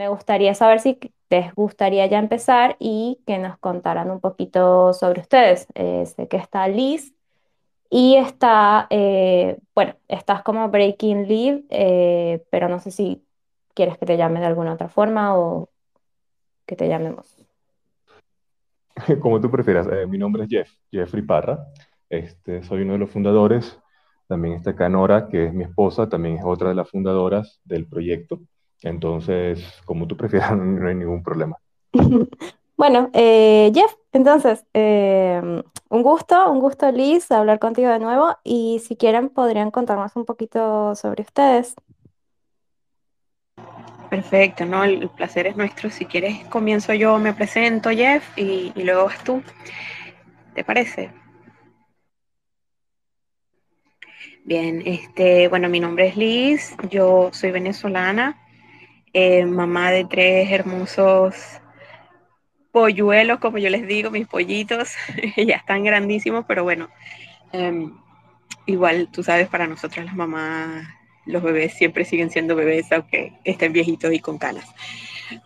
me gustaría saber si les gustaría ya empezar y que nos contaran un poquito sobre ustedes. Eh, sé que está Liz y está, eh, bueno, estás como Breaking Leave, eh, pero no sé si quieres que te llame de alguna otra forma o que te llamemos. Como tú prefieras. mi nombre es Jeff, Jeffrey Parra. Este, soy uno de los fundadores. También está Canora, que es mi esposa, también es otra de las fundadoras del proyecto. Entonces, como tú prefieras, no hay ningún problema. Bueno, eh, Jeff, entonces, em, un gusto, un gusto Liz, hablar contigo de nuevo y si quieren podrían contarnos un poquito sobre ustedes. Perfecto, ¿no? El, placer es nuestro. Si quieres, comienzo yo, me presento, Jeff, y, y luego vas tú. ¿Te parece? Bien, este, bueno, mi nombre es Liz, yo soy venezolana, eh, mamá de tres hermosos polluelos, como yo les digo, mis pollitos, ya están grandísimos, pero bueno, em, igual tú sabes, para nosotras las mamás, los bebés siempre siguen siendo bebés, aunque estén viejitos y con canas.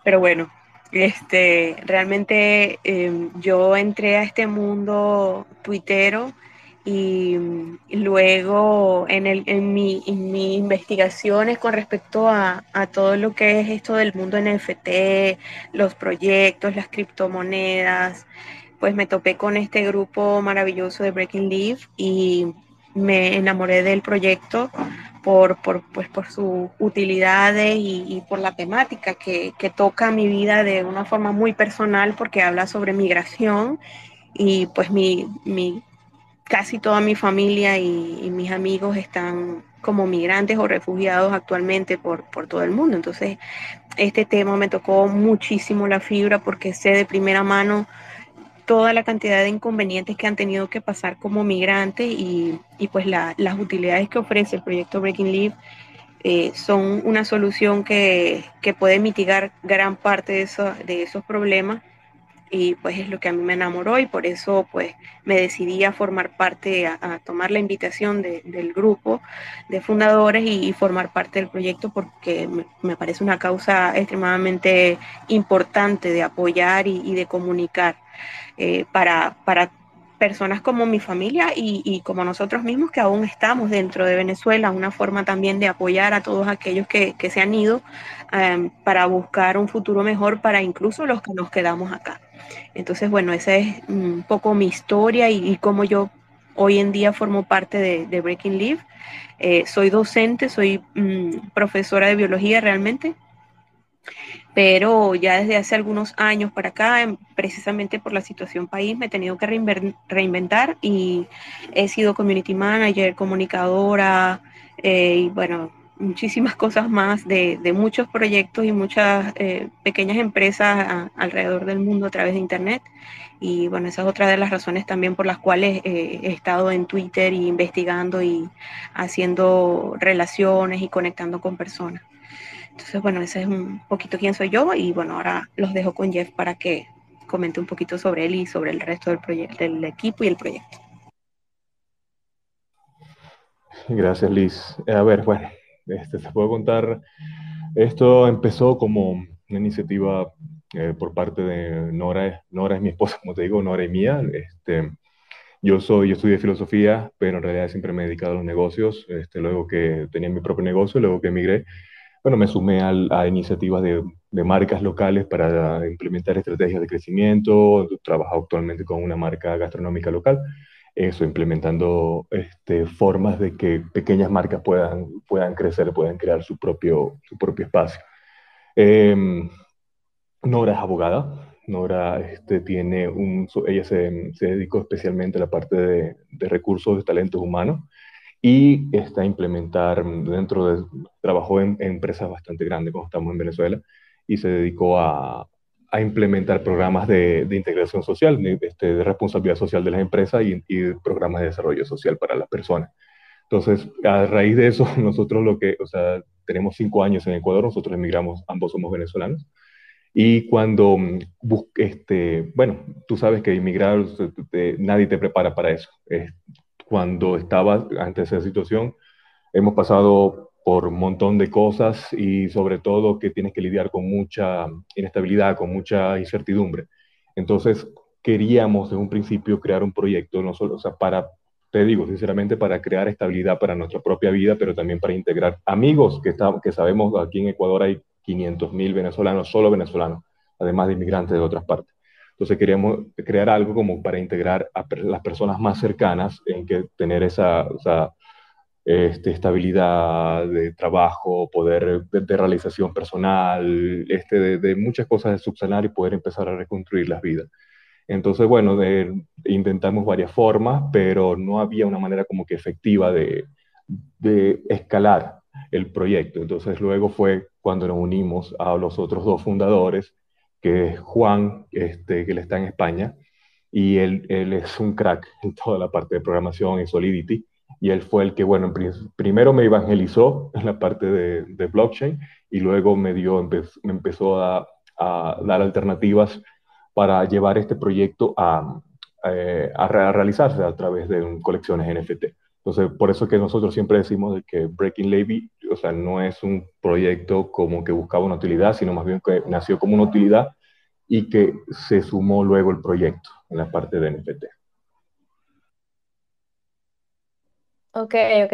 Pero bueno, este, realmente em, yo entré a este mundo tuitero y, luego en, el, en, mi, en mis investigaciones con respecto a, a, todo lo que es esto del mundo NFT, los proyectos, las criptomonedas, pues me topé con este grupo maravilloso de Breaking Leaf y me enamoré del proyecto por, por, pues, por sus utilidades y, y por la temática que, que toca mi vida de una forma muy personal porque habla sobre migración y pues mi, mi casi toda mi familia y, mis amigos están como migrantes o refugiados actualmente por, por todo el mundo. Entonces, este tema me tocó muchísimo la fibra porque sé de primera mano toda la cantidad de inconvenientes que han tenido que pasar como migrantes y, y pues la, las utilidades que ofrece el proyecto Breaking Leaf eh, son una solución que, que, puede mitigar gran parte de, eso, de esos problemas y pues es lo que a mí me enamoró y por eso pues me decidí a formar parte, a, tomar la invitación del grupo de fundadores y, formar parte del proyecto porque me, parece una causa extremadamente importante de apoyar y, de comunicar eh, para, para personas como mi familia y, como nosotros mismos que aún estamos dentro de Venezuela, una forma también de apoyar a todos aquellos que, se han ido em, para buscar un futuro mejor para incluso los que nos quedamos acá. Entonces, bueno, esa es un poco mi historia y, cómo yo hoy en día formo parte de, Breaking Leaf. Eh, soy docente, soy mm, profesora de biología realmente pero ya desde hace algunos años para acá, em, precisamente por la situación país, me he tenido que reinventar y he sido community manager, comunicadora eh, y bueno, muchísimas cosas más de, muchos proyectos y muchas eh, pequeñas empresas alrededor del mundo a través de Internet. Y bueno, esa es otra de las razones también por las cuales eh, he estado en Twitter y investigando y haciendo relaciones y conectando con personas. Entonces, bueno, ese es un poquito quién soy yo y bueno, ahora los dejo con Jeff para que comente un poquito sobre él y sobre el resto del, del equipo y el proyecto. Gracias, Liz. A ver, bueno, este, te puedo contar, esto empezó como una iniciativa eh, por parte de Nora, Nora es mi esposa, como te digo, Nora y mía. Este, yo soy, yo estudié filosofía, pero en realidad siempre me he dedicado a los negocios, este, luego que tenía mi propio negocio, luego que emigré, bueno, me sumé a iniciativas de, marcas locales para implementar estrategias de crecimiento. Trabajo actualmente con una marca gastronómica local. Eso, implementando este, formas de que pequeñas marcas puedan, puedan crecer, puedan crear su propio, su propio espacio. Em, Nora es abogada. Nora este, tiene un, ella se, se, dedicó especialmente a la parte de, de recursos de talentos humanos y está a implementar dentro de, trabajó en, empresas bastante grandes como estamos en Venezuela y se dedicó a, a implementar programas de, de, integración social, de, este, responsabilidad social de las empresas y, programas de desarrollo social para las personas. Entonces, a raíz de eso, nosotros lo que, o sea, tenemos cinco años en Ecuador, nosotros emigramos, ambos somos venezolanos, y cuando, este, bueno, tú sabes que emigrar, nadie te prepara para eso cuando estaba antes de esa situación. Hemos pasado por un montón de cosas y sobre todo que tienes que lidiar con mucha inestabilidad, con mucha incertidumbre. Entonces, queríamos en un principio crear un proyecto, no solo, o sea, para, te digo sinceramente, para crear estabilidad para nuestra propia vida, pero también para integrar amigos, que, está, que sabemos aquí en Ecuador hay 500 mil venezolanos, solo venezolanos, además de inmigrantes de otras partes. Entonces queríamos crear algo como para integrar a las personas más cercanas en que tener esa, este, estabilidad de trabajo, poder de, realización personal, este, de, muchas cosas de subsanar y poder empezar a reconstruir las vidas. Entonces, bueno, intentamos varias formas, pero no había una manera como que efectiva de, de escalar el proyecto. Entonces, luego fue cuando nos unimos a los otros dos fundadores, que es Juan, este, que él está en España, y él, él es un crack en toda la parte de programación y Solidity, y él fue el que, bueno, primero me evangelizó en la parte de, blockchain y luego me, dio, me empezó a, a dar alternativas para llevar este proyecto a, eh, a, realizarse a través de colecciones NFT. Entonces, por eso que nosotros siempre decimos de que Breaking Levy, o sea, no es un proyecto como que buscaba una utilidad, sino más bien que nació como una utilidad y que se sumó luego el proyecto en la parte de NFT. Ok, ok.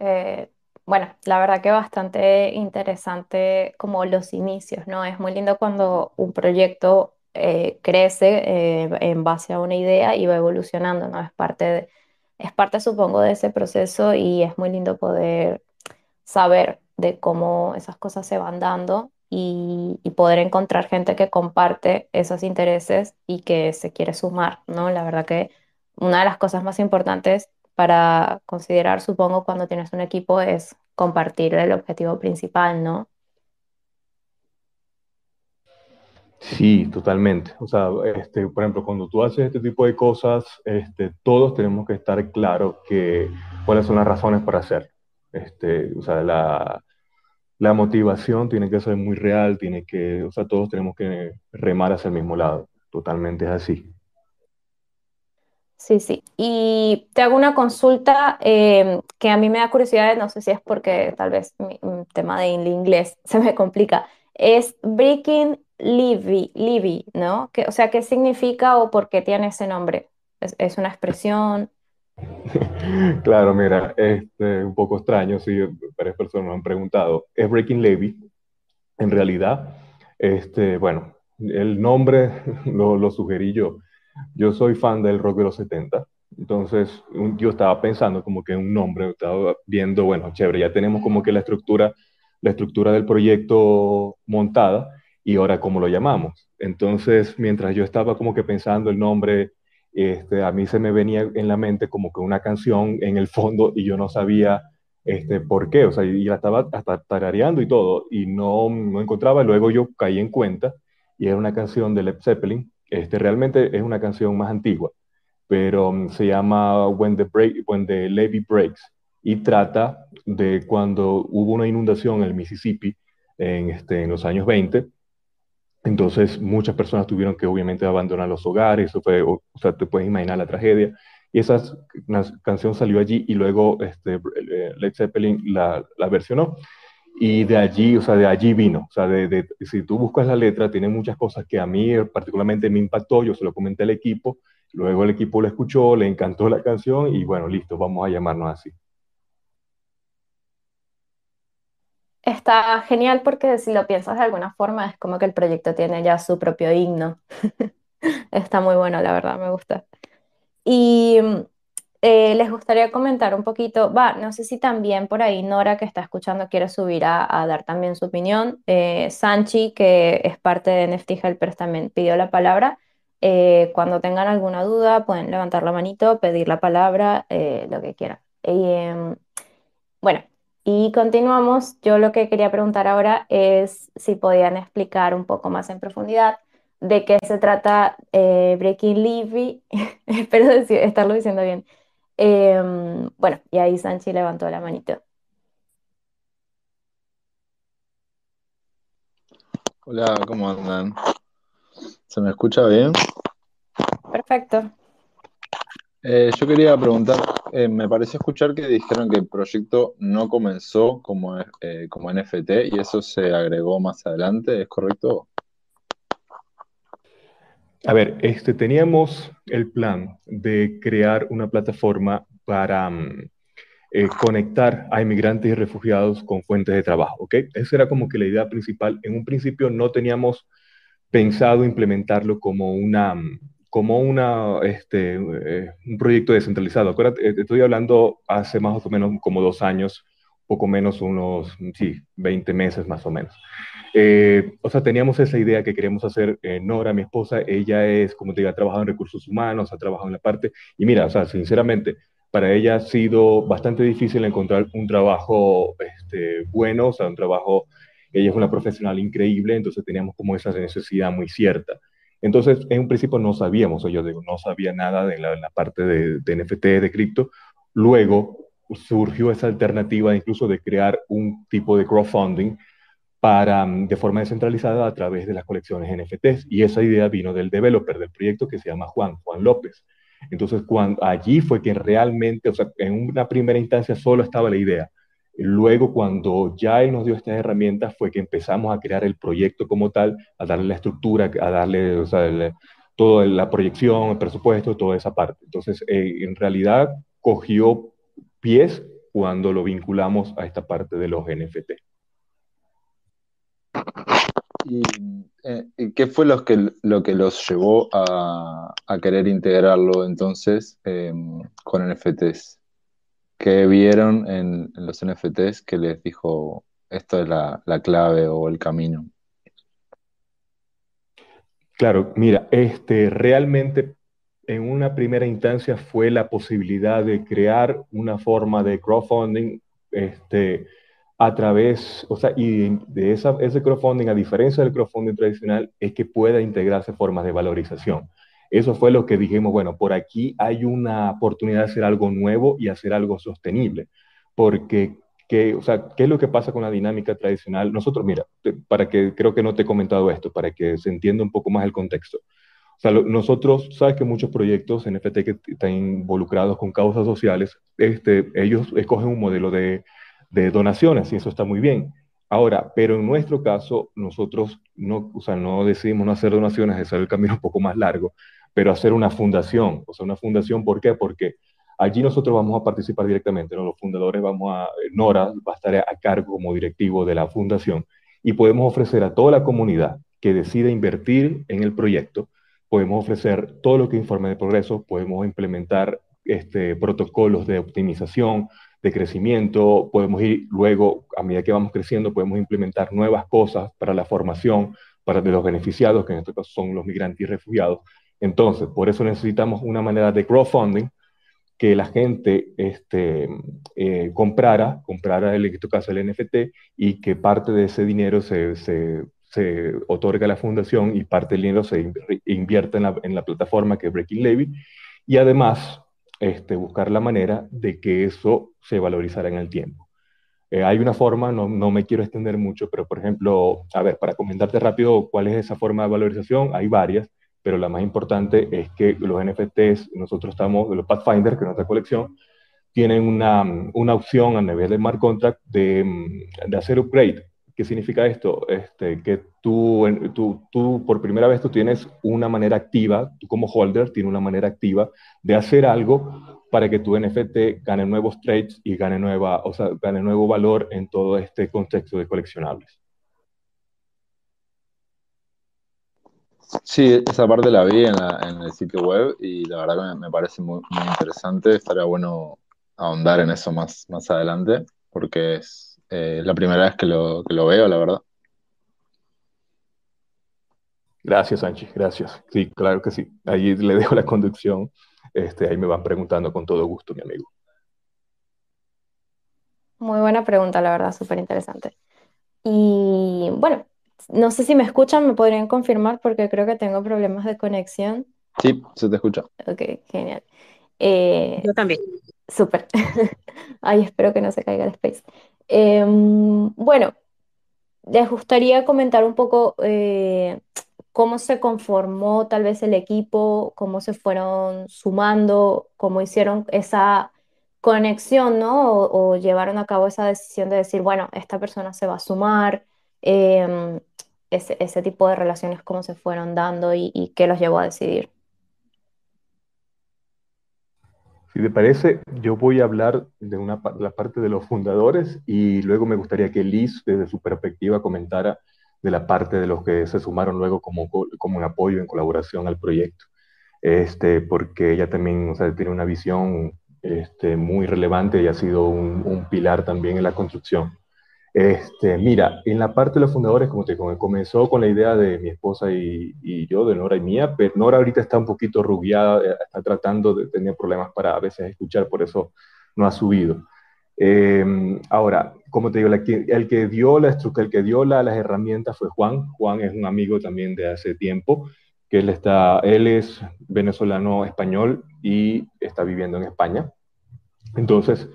Eh, bueno, la verdad que bastante interesante como los inicios, ¿no? Es muy lindo cuando un proyecto eh, crece eh, en base a una idea y va evolucionando, ¿no? Es parte de, es parte, supongo, de ese proceso y es muy lindo poder saber de cómo esas cosas se van dando y, y poder encontrar gente que comparte esos intereses y que se quiere sumar, ¿no? La verdad que una de las cosas más importantes para considerar, supongo, cuando tienes un equipo es compartir el objetivo principal, ¿no? Sí, totalmente. O sea, este, por ejemplo, cuando tú haces este tipo de cosas, este, todos tenemos que estar claros que cuáles son las razones para hacer. Este, o sea, la, la motivación tiene que ser muy real, tiene que, o sea, todos tenemos que remar hacia el mismo lado. Totalmente es así. Sí, sí. Y te hago una consulta eh, que a mí me da curiosidad, no sé si es porque tal vez mi, tema de inglés se me complica. Es Breaking Libby, Libby, ¿no? Que, o sea, ¿qué significa o por qué tiene ese nombre? ¿Es, es una expresión? Claro, mira, este, un poco extraño, sí, varias personas me han preguntado. Es Breaking Levy, en realidad, este, bueno, el nombre lo, lo sugerí yo. Yo soy fan del rock de los 70, entonces yo estaba pensando como que un nombre, estaba viendo, bueno, chévere, ya tenemos como que la estructura, la estructura del proyecto montada y ahora cómo lo llamamos. Entonces, mientras yo estaba como que pensando el nombre, este, a mí se me venía en la mente como que una canción en el fondo y yo no sabía este, por qué, o sea, y la estaba hasta tarareando y todo, y no, no encontraba, luego yo caí en cuenta, y era una canción de Led Zeppelin, este, realmente es una canción más antigua, pero um, se llama When the, Break, Levee Breaks, y trata de cuando hubo una inundación en el Mississippi en, este, los años 20, entonces, muchas personas tuvieron que obviamente abandonar los hogares, eso fue, o, sea, te puedes imaginar la tragedia. Y esa canción salió allí y luego este, Led Zeppelin la, versionó. Y de allí, o sea, de allí vino. O sea, de, de, si tú buscas la letra, tiene muchas cosas que a mí particularmente me impactó. Yo se lo comenté al equipo, luego el equipo lo escuchó, le encantó la canción y bueno, listo, vamos a llamarnos así. Está genial porque si lo piensas de alguna forma es como que el proyecto tiene ya su propio himno. Está muy bueno, la verdad, me gusta. Y eh, les gustaría comentar un poquito, va, no sé si también por ahí Nora que está escuchando quiere subir a, dar también su opinión. Eh, Sanchi, que es parte de NFT Helpers, también pidió la palabra. Eh, cuando tengan alguna duda pueden levantar la manito, pedir la palabra, eh, lo que quieran. Em, bueno, y continuamos. Yo lo que quería preguntar ahora es si podían explicar un poco más en profundidad de qué se trata eh, Breaking Levy. Espero decir, estarlo diciendo bien. Eh, bueno, y ahí Sanchi levantó la manito. Hola, ¿cómo andan? ¿Se me escucha bien? Perfecto. Eh, yo quería preguntar eh, me pareció escuchar que dijeron que el proyecto no comenzó como, eh, como NFT y eso se agregó más adelante, ¿es correcto? A ver, este, teníamos el plan de crear una plataforma para mm, eh, conectar a inmigrantes y refugiados con fuentes de trabajo, ¿ok? Esa era como que la idea principal. En un principio no teníamos pensado implementarlo como una, mm, como una, este, eh, un proyecto descentralizado. Acuérdate, eh, estoy hablando hace más o menos como dos años, poco menos unos, sí, 20 meses más o menos. Eh, o sea, teníamos esa idea que queríamos hacer. Nora, mi esposa, ella es, como te digo, ha trabajado en recursos humanos, ha trabajado en la parte, y mira, o sea, sinceramente, para ella ha sido bastante difícil encontrar un trabajo este, bueno, o sea, un trabajo, ella es una profesional increíble, entonces teníamos como esa necesidad muy cierta. Entonces, en un principio no sabíamos, o yo digo, no sabía nada de la, parte de, de, NFT, de cripto. Luego surgió esa alternativa incluso de crear un tipo de crowdfunding para, mm, de forma descentralizada a través de las colecciones NFTs. Y esa idea vino del developer del proyecto que se llama Juan, Juan López. Entonces, cuando, allí fue que realmente, o sea, en una primera instancia solo estaba la idea. Luego, cuando ya él nos dio estas herramientas, fue que empezamos a crear el proyecto como tal, a darle la estructura, a darle o sea, toda la proyección, el presupuesto, toda esa parte. Entonces, eh, en realidad, cogió pies cuando lo vinculamos a esta parte de los NFT. ¿Y eh, qué fue lo que, lo que los llevó a, a querer integrarlo entonces em, con NFTs? ¿Qué vieron en, los NFTs que les dijo esto es la, clave o el camino? Claro, mira, este, realmente en una primera instancia fue la posibilidad de crear una forma de crowdfunding este, a través, o sea, y de esa, ese crowdfunding, a diferencia del crowdfunding tradicional, es que pueda integrarse formas de valorización. Eso fue lo que dijimos, bueno, por aquí hay una oportunidad de hacer algo nuevo y hacer algo sostenible, porque ¿qué, o sea, ¿qué es lo que pasa con la dinámica tradicional? Nosotros, mira, para que creo que no te he comentado esto, para que se entienda un poco más el contexto. O sea, nosotros, sabes que muchos proyectos NFT que están involucrados con causas sociales, este, ellos escogen un modelo de, de donaciones y eso está muy bien. Ahora, pero en nuestro caso, nosotros no, o sea, no decidimos no hacer donaciones, es el camino un poco más largo, pero hacer una fundación. O sea, una fundación, ¿por qué? Porque allí nosotros vamos a participar directamente, ¿no? los fundadores vamos a, Nora va a estar a cargo como directivo de la fundación y podemos ofrecer a toda la comunidad que decida invertir en el proyecto, podemos ofrecer todo lo que informe de progreso, podemos implementar este, protocolos de optimización, de crecimiento, podemos ir luego, a medida que vamos creciendo, podemos implementar nuevas cosas para la formación, para de los beneficiados, que en este caso son los migrantes y refugiados, entonces, por eso necesitamos una manera de crowdfunding que la gente este, eh, comprara, comprara en este caso el NFT y que parte de ese dinero se, se, se otorga a la fundación y parte del dinero se invierte en la, plataforma que es Breaking Levy y además este, buscar la manera de que eso se valorizara en el tiempo. Eh, hay una forma, no, no, me quiero extender mucho, pero por ejemplo, a ver, para comentarte rápido cuál es esa forma de valorización, hay varias pero la más importante es que los NFTs, nosotros estamos, los Pathfinder, que es nuestra colección, tienen una, una opción a nivel de smart contract de, de, hacer upgrade. ¿Qué significa esto? Este, que tú, tú, tú, por primera vez, tú tienes una manera activa, tú como holder tienes una manera activa de hacer algo para que tu NFT gane nuevos trades y gane, nueva, o sea, gane nuevo valor en todo este contexto de coleccionables. Sí, esa parte la vi en, el sitio web y la verdad que me, parece muy, interesante. Estaría bueno ahondar en eso más, más adelante porque es eh, la primera vez que lo, que lo veo, la verdad. Gracias, Anchi, gracias. Sí, claro que sí. Ahí le dejo la conducción. Este, ahí me van preguntando con todo gusto, mi amigo. Muy buena pregunta, la verdad, súper interesante. Y bueno, no sé si me escuchan, me podrían confirmar porque creo que tengo problemas de conexión. Sí, se te escucha. Ok, genial. Eh, Yo también. Súper. Ay, espero que no se caiga el space. Em, bueno, les gustaría comentar un poco eh, cómo se conformó tal vez el equipo, cómo se fueron sumando, cómo hicieron esa conexión, ¿no? O, llevaron a cabo esa decisión de decir, bueno, esta persona se va a sumar, em, ese, tipo de relaciones, cómo se fueron dando y, y qué los llevó a decidir. Si te parece, yo voy a hablar de una, la parte de los fundadores y luego me gustaría que Liz, desde su perspectiva, comentara de la parte de los que se sumaron luego como, como un apoyo en colaboración al proyecto. Este, porque ella también o sea, tiene una visión este, muy relevante y ha sido un, un, pilar también en la construcción. Este, mira, en la parte de los fundadores, como te comenzó con la idea de mi esposa y, yo, de Nora y mía, pero Nora ahorita está un poquito rubiada, eh, está tratando de tener problemas para a veces escuchar, por eso no ha subido. Eh, ahora, como te digo, el que dio, la, el que dio la, las herramientas fue Juan. Juan es un amigo también de hace tiempo, que él, está, él es venezolano español y está viviendo en España. Entonces,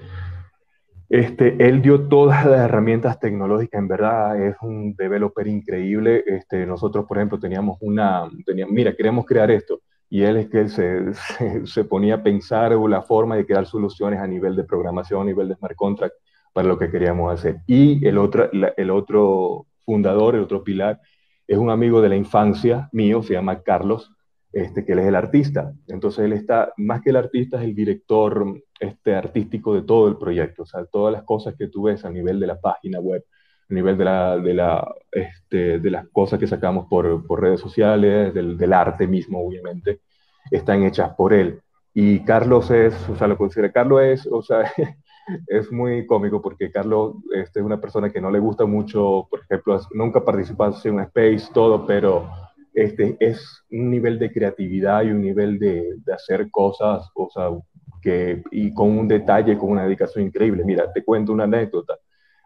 este, él dio todas las herramientas tecnológicas, en verdad es un developer increíble. Este, nosotros, por ejemplo, teníamos una, teníamos, mira, queremos crear esto, y él es que se, se, ponía a pensar la forma de crear soluciones a nivel de programación, a nivel de smart contract para lo que queríamos hacer. Y el otro, el otro fundador, el otro pilar, es un amigo de la infancia mío, se llama Carlos, este, que él es el artista. Entonces él está, más que el artista, es el director este, artístico de todo el proyecto. O sea, todas las cosas que tú ves a nivel de la página web, a nivel de, la, de, este, las cosas que sacamos por, redes sociales, del, del, arte mismo, obviamente, están hechas por él. Y Carlos es, o sea, lo considera, Carlos es, o sea, es muy cómico porque Carlos este, es una persona que no le gusta mucho, por ejemplo, nunca participa en un space, todo, pero este, es un nivel de creatividad y un nivel de, de hacer cosas, o sea, que, y con un detalle, con una dedicación increíble. Mira, te cuento una anécdota.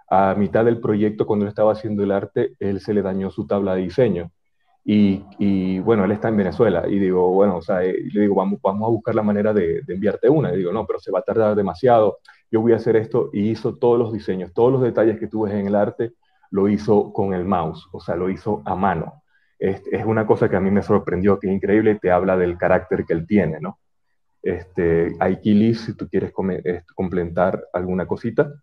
A mitad del proyecto, cuando él estaba haciendo el arte, él se le dañó su tabla de diseño. Y, y, bueno, él está en Venezuela y digo, bueno, o sea, eh, le digo, vamos, vamos a buscar la manera de, enviarte una. Y digo, no, pero se va a tardar demasiado. Yo voy a hacer esto y hizo todos los diseños, todos los detalles que tú ves en el arte, lo hizo con el mouse, o sea, lo hizo a mano es, es, una cosa que a mí me sorprendió, que es increíble te habla del carácter que él tiene, ¿no? Este, Aikilis, si tú quieres complementar alguna cosita.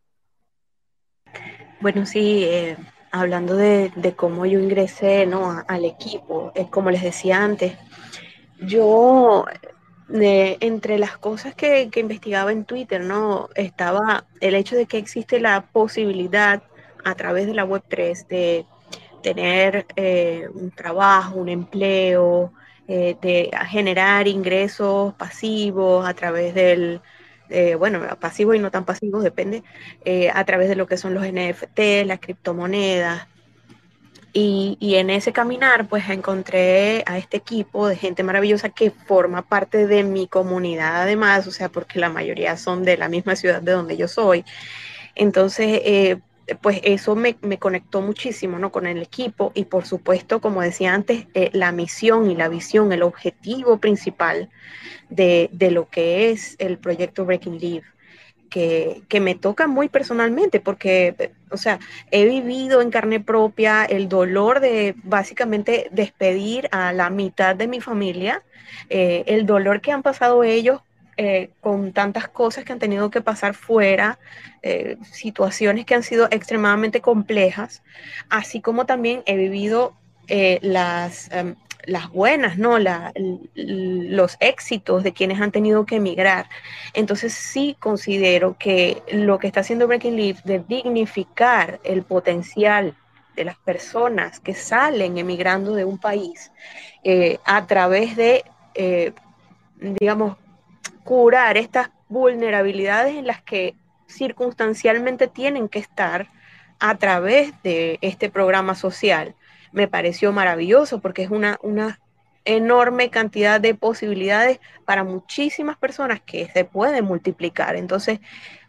Bueno, sí, eh, hablando de, de, cómo yo ingresé ¿no? al equipo, eh, como les decía antes, yo de, entre las cosas que, que, investigaba en Twitter, ¿no? Estaba el hecho de que existe la posibilidad a través de la Web3 de tener eh, un trabajo, un empleo, eh, de generar ingresos pasivos a través del, eh, bueno, pasivos y no tan pasivos, depende, a través de lo que son los NFT, las criptomonedas. Y, y, en ese caminar, pues encontré a este equipo de gente maravillosa que forma parte de mi comunidad, además, o sea, porque la mayoría son de la misma ciudad de donde yo soy. Entonces, pues eso me, conectó muchísimo ¿no? con el equipo y por supuesto, como decía antes, eh, la misión y la visión, el objetivo principal de, lo que es el proyecto Breaking Leave. Que, que, me toca muy personalmente porque, o sea, he vivido en carne propia el dolor de básicamente despedir a la mitad de mi familia, eh, el dolor que han pasado ellos eh, con tantas cosas que han tenido que pasar fuera, eh, situaciones que han sido extremadamente complejas, así como también he vivido eh, las, em, las buenas, ¿no? Los éxitos de quienes han tenido que emigrar. Entonces sí considero que lo que está haciendo Breaking Leaf de dignificar el potencial de las personas que salen emigrando de un país a través de, digamos, curar estas vulnerabilidades en las que circunstancialmente tienen que estar a través de este programa social. Me pareció maravilloso porque es una, una enorme cantidad de posibilidades para muchísimas personas que se pueden multiplicar. Entonces,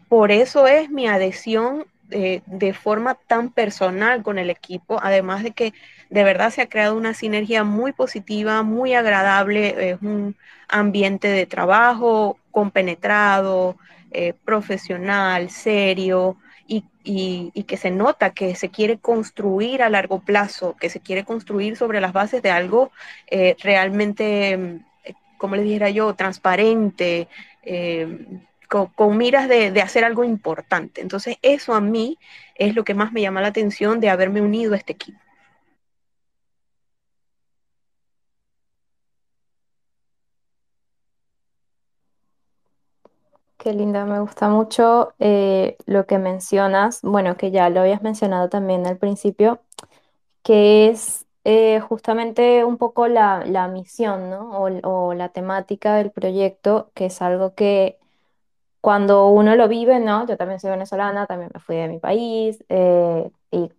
por eso es mi adhesión de, forma tan personal con el equipo, además de que de verdad se ha creado una sinergia muy positiva, muy agradable, es un ambiente de trabajo compenetrado, eh, profesional, serio. Y, que se nota que se quiere construir a largo plazo, que se quiere construir sobre las bases de algo eh, realmente, como les dijera yo, transparente, eh, con, miras de, de, hacer algo importante. Entonces, eso a mí es lo que más me llama la atención de haberme unido a este equipo. Qué linda, me gusta mucho eh, lo que mencionas, bueno, que ya lo habías mencionado también al principio, que es eh, justamente un poco la, la misión, ¿no? O, o, la temática del proyecto, que es algo que cuando uno lo vive, ¿no? Yo también soy venezolana, también me fui de mi país eh, y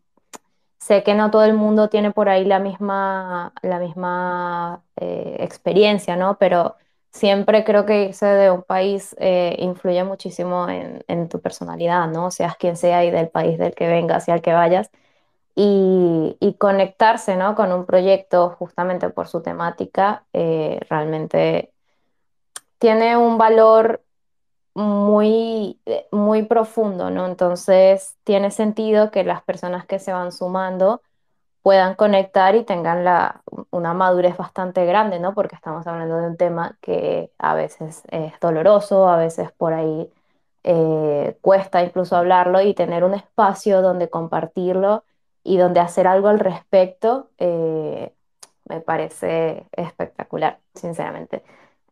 sé que no todo el mundo tiene por ahí la misma, la misma eh, experiencia, ¿no? Pero siempre creo que irse de un país eh, influye muchísimo en, en, tu personalidad, ¿no? Seas quien sea y del país del que vengas y al que vayas. Y, y conectarse, ¿no? Con un proyecto justamente por su temática, realmente tiene un valor muy, eh, muy profundo, ¿no? Entonces tiene sentido que las personas que se van sumando puedan conectar y tengan la, una madurez bastante grande, ¿no? Porque estamos hablando de un tema que a veces es doloroso, a veces por ahí eh, cuesta incluso hablarlo y tener un espacio donde compartirlo y donde hacer algo al respecto eh, me parece espectacular, sinceramente.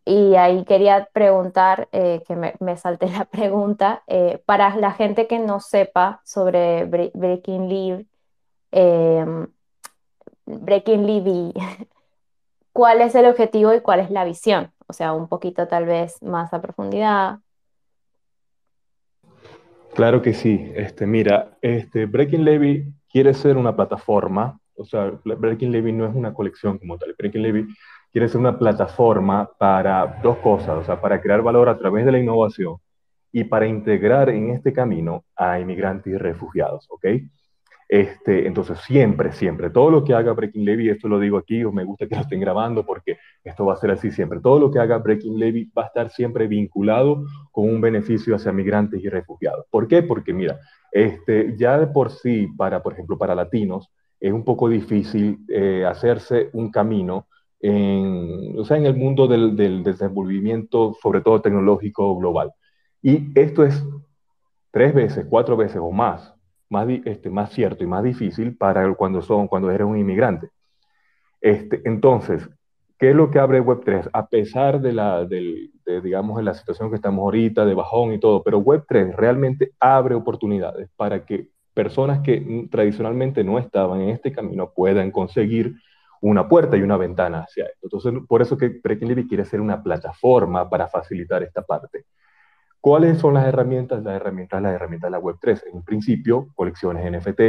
Y ahí quería preguntar, eh, que me, me, salté la pregunta, eh, para la gente que no sepa sobre Breaking Leave, eh, Breaking Leave, ¿cuál es el objetivo y cuál es la visión? O sea, un poquito tal vez más a profundidad. Claro que sí. Este, mira, este, Breaking Levy quiere ser una plataforma, o sea, Breaking Levy no es una colección como tal. Breaking Levy quiere ser una plataforma para dos cosas, o sea, para crear valor a través de la innovación y para integrar en este camino a inmigrantes y refugiados, ¿ok? Este, entonces, siempre, siempre, todo lo que haga Breaking Levy, esto lo digo aquí, o me gusta que lo estén grabando porque esto va a ser así siempre, todo lo que haga Breaking Levy va a estar siempre vinculado con un beneficio hacia migrantes y refugiados. ¿Por qué? Porque mira, este, ya de por sí, para, por ejemplo, para latinos, es un poco difícil eh, hacerse un camino en, o sea, en el mundo del, del, desenvolvimiento, sobre todo tecnológico global. Y esto es tres veces, cuatro veces o más, más, este, más cierto y más difícil para cuando, son, cuando eres un inmigrante. Este, entonces, ¿qué es lo que abre Web3? A pesar de la, del, de, digamos, de la situación que estamos ahorita, de bajón y todo, pero Web3 realmente abre oportunidades para que personas que tradicionalmente no estaban en este camino puedan conseguir una puerta y una ventana hacia esto. Entonces, por eso que Breaking quiere ser una plataforma para facilitar esta parte. ¿Cuáles son las herramientas? Las herramientas, las herramientas de la Web3. En principio, colecciones NFT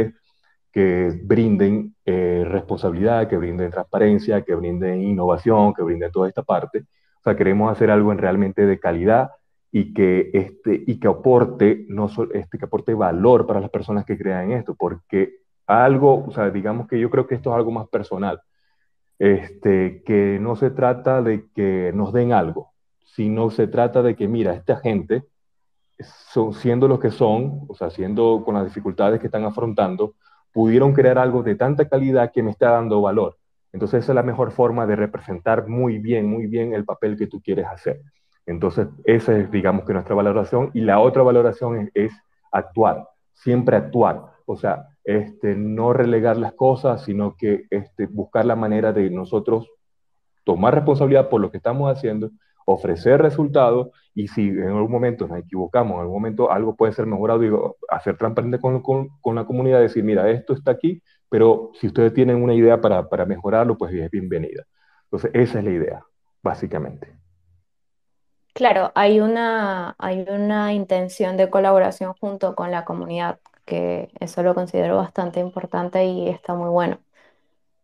que brinden eh, responsabilidad, que brinden transparencia, que brinden innovación, que brinden toda esta parte. O sea, queremos hacer algo en realmente de calidad y que, este, y que, aporte, no este, que aporte valor para las personas que crean esto, porque algo, o sea, digamos que yo creo que esto es algo más personal este, que no se trata de que nos den algo, sino se trata de que, mira, esta gente, son, siendo lo que son, o sea, siendo con las dificultades que están afrontando, pudieron crear algo de tanta calidad que me está dando valor. Entonces esa es la mejor forma de representar muy bien, muy bien el papel que tú quieres hacer. Entonces esa es, digamos, que nuestra valoración. Y la otra valoración es, es actuar, siempre actuar. O sea, este, no relegar las cosas, sino que este, buscar la manera de nosotros tomar responsabilidad por lo que estamos haciendo, ofrecer resultados y si en algún momento nos equivocamos, en algún momento algo puede ser mejorado, digo, hacer transparente con, la comunidad, decir, mira, esto está aquí, pero si ustedes tienen una idea para, para mejorarlo, pues es bienvenida. Entonces, esa es la idea, básicamente. Claro, hay una, hay una intención de colaboración junto con la comunidad que eso lo considero bastante importante y está muy bueno.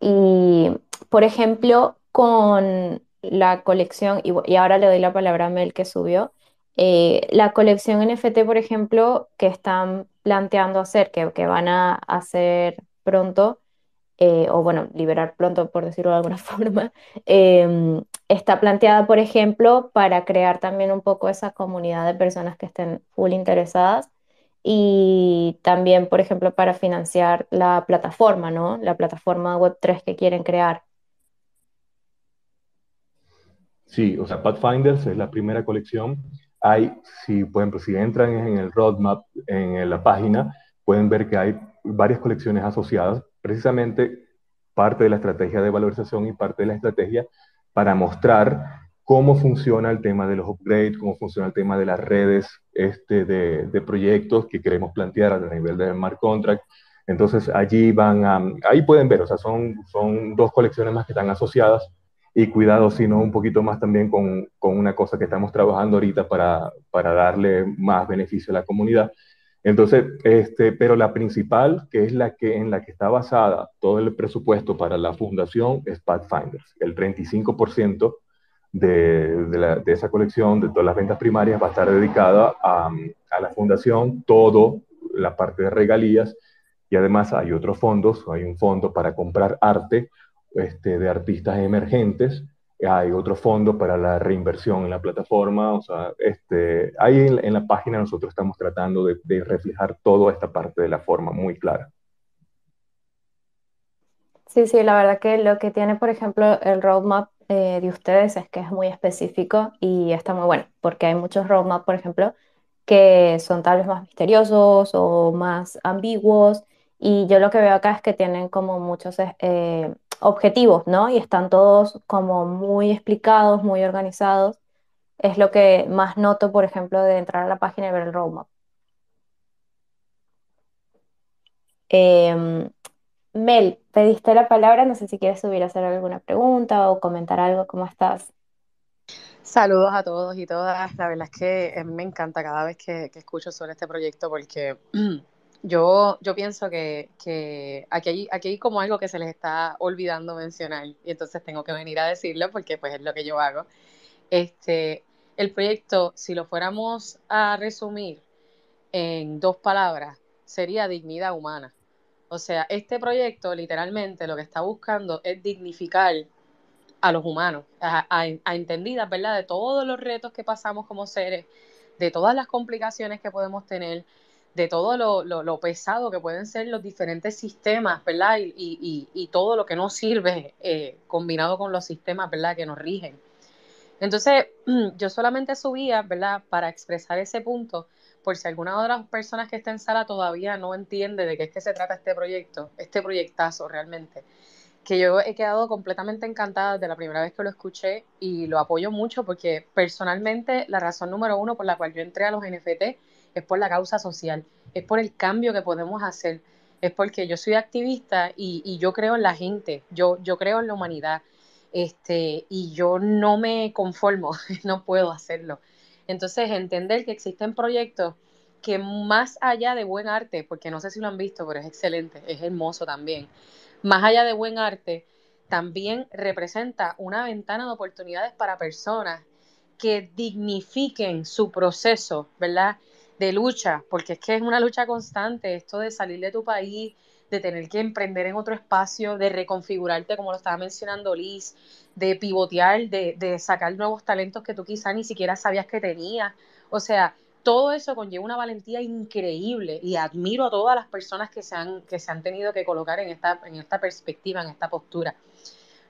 Y, por ejemplo, con la colección, y, ahora le doy la palabra a Mel que subió, eh, la colección NFT, por ejemplo, que están planteando hacer, que, van a hacer pronto, eh, o bueno, liberar pronto, por decirlo de alguna forma, eh, está planteada, por ejemplo, para crear también un poco esa comunidad de personas que estén full interesadas y también, por ejemplo, para financiar la plataforma, ¿no? La plataforma Web3 que quieren crear. Sí, o sea, Pathfinders es la primera colección. hay, si, ejemplo, si entran en el roadmap, en la página, pueden ver que hay varias colecciones asociadas, precisamente parte de la estrategia de valorización y parte de la estrategia para mostrar cómo funciona el tema de los upgrades, cómo funciona el tema de las redes este, de, de proyectos que queremos plantear a nivel de smart contract. Entonces allí van a, ahí pueden ver, o sea, son, son dos colecciones más que están asociadas y cuidado, sino un poquito más también con, con, una cosa que estamos trabajando ahorita para, para darle más beneficio a la comunidad. Entonces, este, pero la principal, que es la que en la que está basada todo el presupuesto para la fundación, es Pathfinders. El 35% de, de, esa colección, de todas las ventas primarias, va a estar dedicada a, a la fundación, todo la parte de regalías, y además hay otros fondos, hay un fondo para comprar arte este, de artistas emergentes, hay otro fondo para la reinversión en la plataforma, o sea, este, ahí en, la página nosotros estamos tratando de, de, reflejar toda esta parte de la forma muy clara. Sí, sí, la verdad que lo que tiene, por ejemplo, el roadmap eh, de ustedes es que es muy específico y está muy bueno, porque hay muchos roadmap, por ejemplo, que son tal vez más misteriosos o más ambiguos, y yo lo que veo acá es que tienen como muchos eh, objetivos, ¿no? Y están todos como muy explicados, muy organizados. Es lo que más noto, por ejemplo, de entrar a la página y ver el roadmap. Eh, Mel, pediste la palabra, no sé si quieres subir a hacer alguna pregunta o comentar algo, ¿cómo estás? Saludos a todos y todas. La verdad es que me encanta cada vez que, que escucho sobre este proyecto porque Yo, yo pienso que, que aquí, hay, aquí hay como algo que se les está olvidando mencionar y entonces tengo que venir a decirlo porque pues es lo que yo hago. Este, el proyecto, si lo fuéramos a resumir en dos palabras, sería dignidad humana. O sea, este proyecto literalmente lo que está buscando es dignificar a los humanos, a, a, entendidas, ¿verdad? De todos los retos que pasamos como seres, de todas las complicaciones que podemos tener, de todo lo, pesado que pueden ser los diferentes sistemas, ¿verdad? Y, y, y todo lo que nos sirve eh, combinado con los sistemas, ¿verdad? Que nos rigen. Entonces, yo solamente subía, ¿verdad? Para expresar ese punto, por si alguna de las personas que está en sala todavía no entiende de qué es que se trata este proyecto, este proyectazo realmente, que yo he quedado completamente encantada de la primera vez que lo escuché y lo apoyo mucho porque personalmente la razón número uno por la cual yo entré a los NFT es por la causa social, es por el cambio que podemos hacer, es porque yo soy activista y, y yo creo en la gente, yo, yo creo en la humanidad, este, y yo no me conformo, no puedo hacerlo. Entonces, entender que existen proyectos que más allá de buen arte, porque no sé si lo han visto, pero es excelente, es hermoso también, más allá de buen arte, también representa una ventana de oportunidades para personas que dignifiquen su proceso, ¿verdad? de lucha, porque es que es una lucha constante, esto de salir de tu país, de tener que emprender en otro espacio, de reconfigurarte, como lo estaba mencionando Liz, de pivotear, de, de sacar nuevos talentos que tú quizás ni siquiera sabías que tenías. O sea, todo eso conlleva una valentía increíble y admiro a todas las personas que se han, que se han tenido que colocar en esta, en esta perspectiva, en esta postura.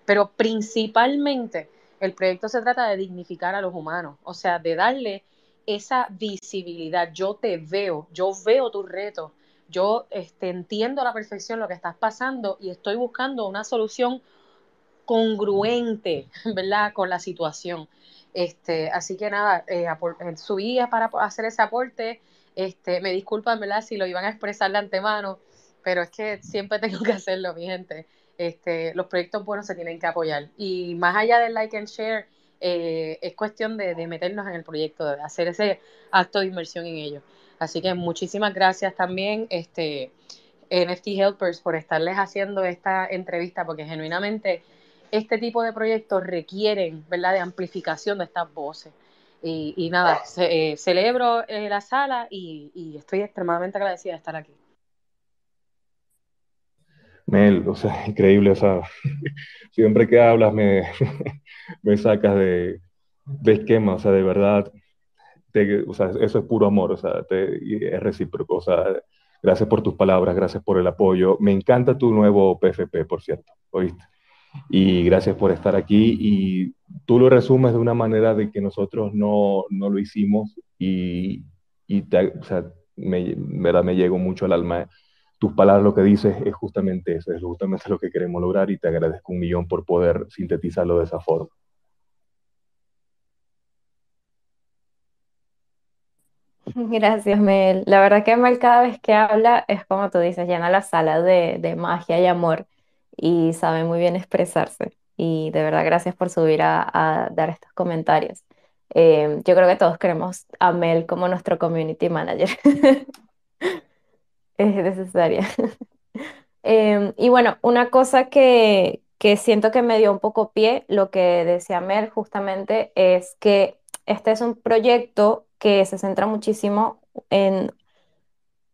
Pero principalmente el proyecto se trata de dignificar a los humanos, o sea, de darle esa visibilidad. Yo te veo, yo veo tus retos, yo este, entiendo a la perfección lo que estás pasando y estoy buscando una solución congruente, ¿verdad? Con la situación. Este, así que nada, eh, eh subí para hacer ese aporte. Este, me disculpan, ¿verdad? Si lo iban a expresar de antemano, pero es que siempre tengo que hacerlo, mi gente. Este, los proyectos buenos se tienen que apoyar. Y más allá del like and share, eh, es cuestión de, meternos en el proyecto, de hacer ese acto de inversión en ello. Así que muchísimas gracias también, este, NFT Helpers, por estarles haciendo esta entrevista, porque genuinamente este tipo de proyectos requieren, ¿verdad?, de amplificación de estas voces. Y, nada, eh, celebro eh, la sala y, estoy extremadamente agradecida de estar aquí. Mel, o sea, increíble, o sea, siempre que hablas me, me sacas de, esquema, o sea, de verdad, o sea, eso es puro amor, o sea, es recíproco, o sea, gracias por tus palabras, gracias por el apoyo. Me encanta tu nuevo PFP, por cierto, ¿oíste? y gracias por estar aquí. Y tú lo resumes de una manera de que nosotros no, no lo hicimos y, y te, o sea, me, ¿verdad? me llegó mucho al alma. Tus palabras, lo que dices es justamente eso, es justamente lo que queremos lograr y te agradezco un millón por poder sintetizarlo de esa forma. Gracias, Mel. La verdad que Mel cada vez que habla es como tú dices, llena la sala de, de magia y amor y sabe muy bien expresarse. Y de verdad, gracias por subir a, a dar estos comentarios. Eh, yo creo que todos queremos a Mel como nuestro community manager. Es necesaria. Em, y bueno, una cosa que, que siento que me dio un poco pie, lo que decía Mel justamente, es que este es un proyecto que se centra muchísimo en,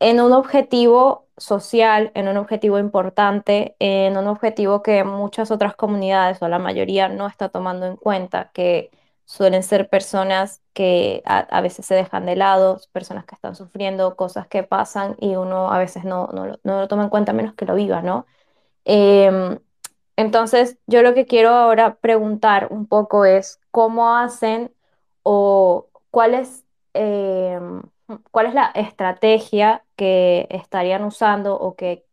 en un objetivo social, en un objetivo importante, en un objetivo que muchas otras comunidades o la mayoría no está tomando en cuenta, que suelen ser personas que a, veces se dejan de lado, personas que están sufriendo cosas que pasan y uno a veces no, no, no lo toma en cuenta menos que lo viva, ¿no? Em, entonces, yo lo que quiero ahora preguntar un poco es cómo hacen o cuál em, cuál es la estrategia que estarían usando o que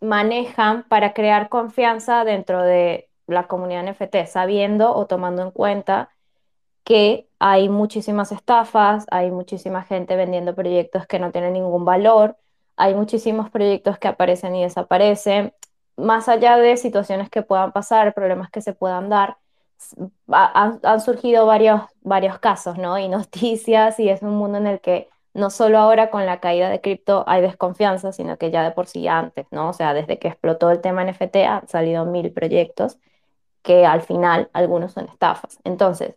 manejan para crear confianza dentro de la comunidad NFT, sabiendo o tomando en cuenta que hay muchísimas estafas, hay muchísima gente vendiendo proyectos que no tienen ningún valor, hay muchísimos proyectos que aparecen y desaparecen, más allá de situaciones que puedan pasar, problemas que se puedan dar, han, surgido varios, varios casos, ¿no? Y noticias, y es un mundo en el que no solo ahora con la caída de cripto hay desconfianza, sino que ya de por sí antes, ¿no? O sea, desde que explotó el tema NFT han salido mil proyectos que al final algunos son estafas. Entonces,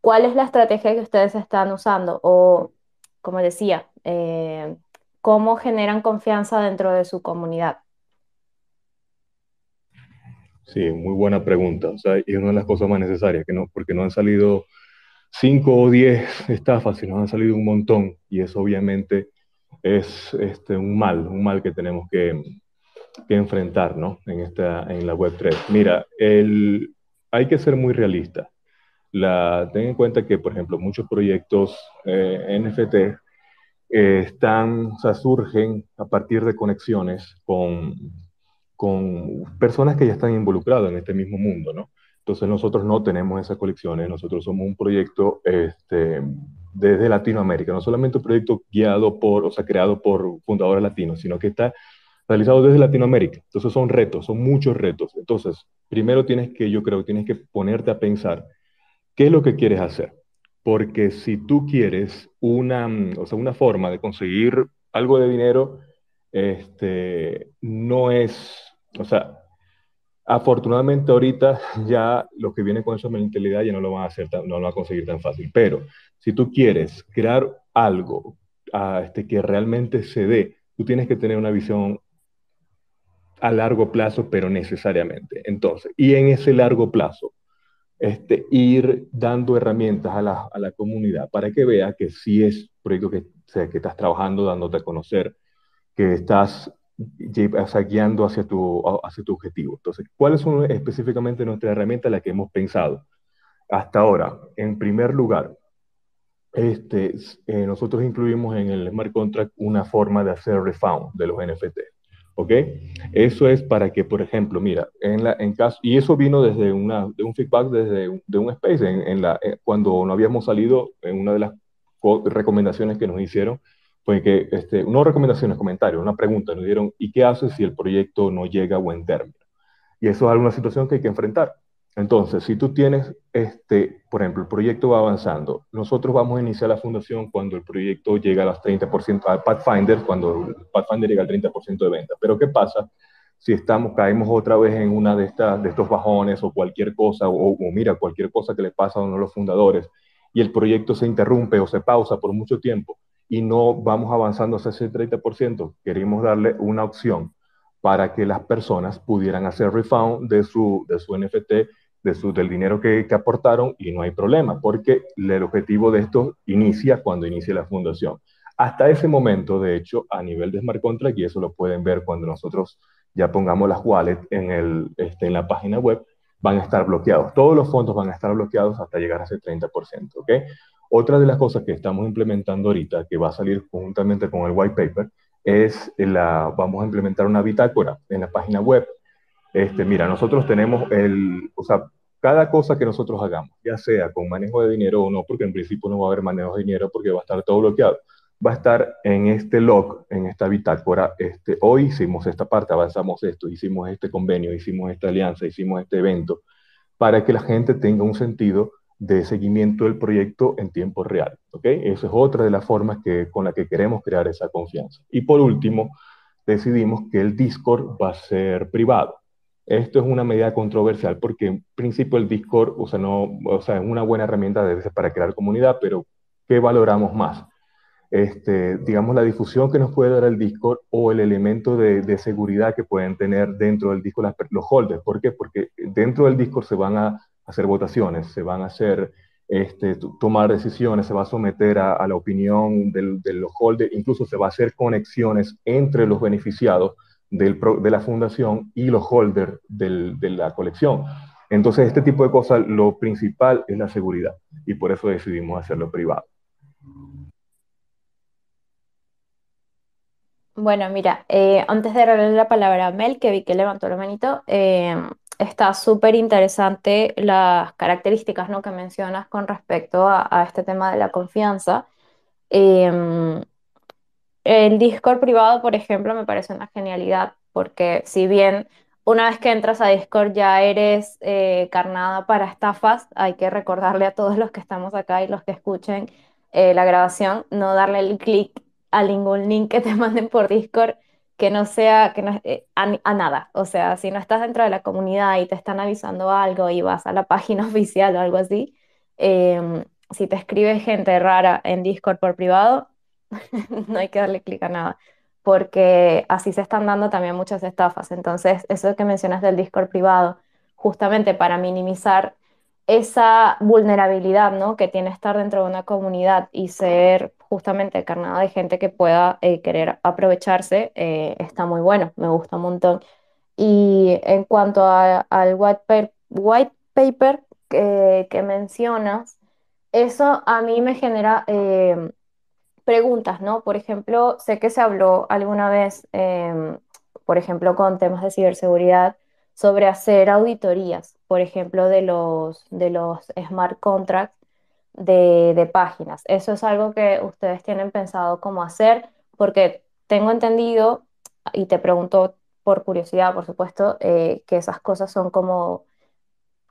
¿cuál es la estrategia que ustedes están usando? O, como decía, eh, ¿cómo generan confianza dentro de su comunidad? Sí, muy buena pregunta. O sea, y una de las cosas más necesarias, que no, porque no han salido cinco o diez estafas, sino han salido un montón. Y eso obviamente es este, un mal, un mal que tenemos que, que enfrentar ¿no? en, esta, en la Web3. Mira, el, hay que ser muy realista. La, ten en cuenta que, por ejemplo, muchos proyectos eh, NFT eh, están, o sea, surgen a partir de conexiones con, con personas que ya están involucradas en este mismo mundo, ¿no? Entonces nosotros no tenemos esas colecciones, nosotros somos un proyecto este, desde Latinoamérica, no solamente un proyecto guiado por, o sea, creado por fundadores latinos, sino que está realizado desde Latinoamérica. Entonces son retos, son muchos retos. Entonces, primero tienes que, yo creo, tienes que ponerte a pensar qué es lo que quieres hacer. Porque si tú quieres una, o sea, una forma de conseguir algo de dinero, este, no es o sea, afortunadamente ahorita ya los que vienen con esa mentalidad ya no lo van a hacer, no lo van a conseguir tan fácil. Pero si tú quieres crear algo a este, que realmente se dé, tú tienes que tener una visión a largo plazo, pero necesariamente. Entonces, y en ese largo plazo, este, ir dando herramientas a la, a la comunidad para que vea que sí es proyecto que, que estás trabajando, dándote a conocer, que estás guiando hacia tu, hacia tu objetivo. Entonces, ¿cuáles son específicamente nuestras herramientas las que hemos pensado hasta ahora? En primer lugar, este, eh, nosotros incluimos en el smart contract una forma de hacer refund de los NFT. ¿Ok? Eso es para que, por ejemplo, mira, en, la, en caso, y eso vino desde una, de un feedback desde de un space, en, en la, eh, cuando no habíamos salido en una de las recomendaciones que nos hicieron, fue que, este, no recomendaciones, comentarios, una pregunta, nos dieron, ¿y qué haces si el proyecto no llega a buen término? Y eso es alguna situación que hay que enfrentar. Entonces, si tú tienes, este, por ejemplo, el proyecto va avanzando, nosotros vamos a iniciar la fundación cuando el proyecto llega a los 30%, al Pathfinder, cuando el Pathfinder llega al 30% de venta. Pero ¿qué pasa si estamos, caemos otra vez en una de, estas, de estos bajones o cualquier cosa, o, o mira, cualquier cosa que le pasa a uno de los fundadores y el proyecto se interrumpe o se pausa por mucho tiempo? Y no vamos avanzando hacia ese 30%. Queríamos darle una opción para que las personas pudieran hacer refund de su, de su NFT, de su, del dinero que, que aportaron y no hay problema, porque el objetivo de esto inicia cuando inicia la fundación. Hasta ese momento, de hecho, a nivel de smart contract, y eso lo pueden ver cuando nosotros ya pongamos las wallets en, el, este, en la página web, van a estar bloqueados. Todos los fondos van a estar bloqueados hasta llegar a ese 30%, ¿ok? Otra de las cosas que estamos implementando ahorita, que va a salir conjuntamente con el white paper, es la, vamos a implementar una bitácora en la página web. Este, mira, nosotros tenemos el, o sea, cada cosa que nosotros hagamos, ya sea con manejo de dinero o no, porque en principio no va a haber manejo de dinero porque va a estar todo bloqueado, va a estar en este log, en esta bitácora. Este, hoy hicimos esta parte, avanzamos esto, hicimos este convenio, hicimos esta alianza, hicimos este evento, para que la gente tenga un sentido de seguimiento del proyecto en tiempo real. ¿okay? Esa es otra de las formas que, con la que queremos crear esa confianza. Y por último, decidimos que el Discord va a ser privado. Esto es una medida controversial porque en principio el Discord, o sea, no, o sea, es una buena herramienta para crear comunidad, pero ¿qué valoramos más? Este, digamos, la difusión que nos puede dar el Discord o el elemento de, de seguridad que pueden tener dentro del Discord los holders. ¿Por qué? Porque dentro del Discord se van a hacer votaciones, se van a hacer, este, tomar decisiones, se va a someter a, la opinión de los holders, incluso se va a hacer conexiones entre los beneficiados de la fundación y los holders de la colección. Entonces, este tipo de cosas, lo principal es la seguridad y por eso decidimos hacerlo privado. Bueno, mira, eh, antes de darle la palabra a Mel, que vi que levantó la manito, eh, está súper interesante las características ¿no? que mencionas con respecto a, este tema de la confianza. Em, el Discord privado, por ejemplo, me parece una genialidad porque si bien una vez que entras a Discord ya eres eh, carnada para estafas, hay que recordarle a todos los que estamos acá y los que escuchen eh, la grabación, no darle el clic a ningún link que te manden por Discord que no sea que no, eh, a, nada. O sea, si no estás dentro de la comunidad y te están avisando algo y vas a la página oficial o algo así, em, si te escribe gente rara en Discord por privado, no hay que darle clic a nada, porque así se están dando también muchas estafas. Entonces, eso que mencionas del Discord privado, justamente para minimizar esa vulnerabilidad ¿no? que tiene estar dentro de una comunidad y ser justamente carnada de gente que pueda eh, querer aprovecharse, eh, está muy bueno, me gusta un montón. Y en cuanto al white paper, white paper que, mencionas, eso a mí me genera eh, preguntas, ¿no? Por ejemplo, sé que se habló alguna vez, em, por ejemplo, con temas de ciberseguridad, sobre hacer auditorías, por ejemplo, de los, de los smart contracts de, páginas. Eso es algo que ustedes tienen pensado cómo hacer, porque tengo entendido, y te pregunto por curiosidad, por supuesto, eh, que esas cosas son como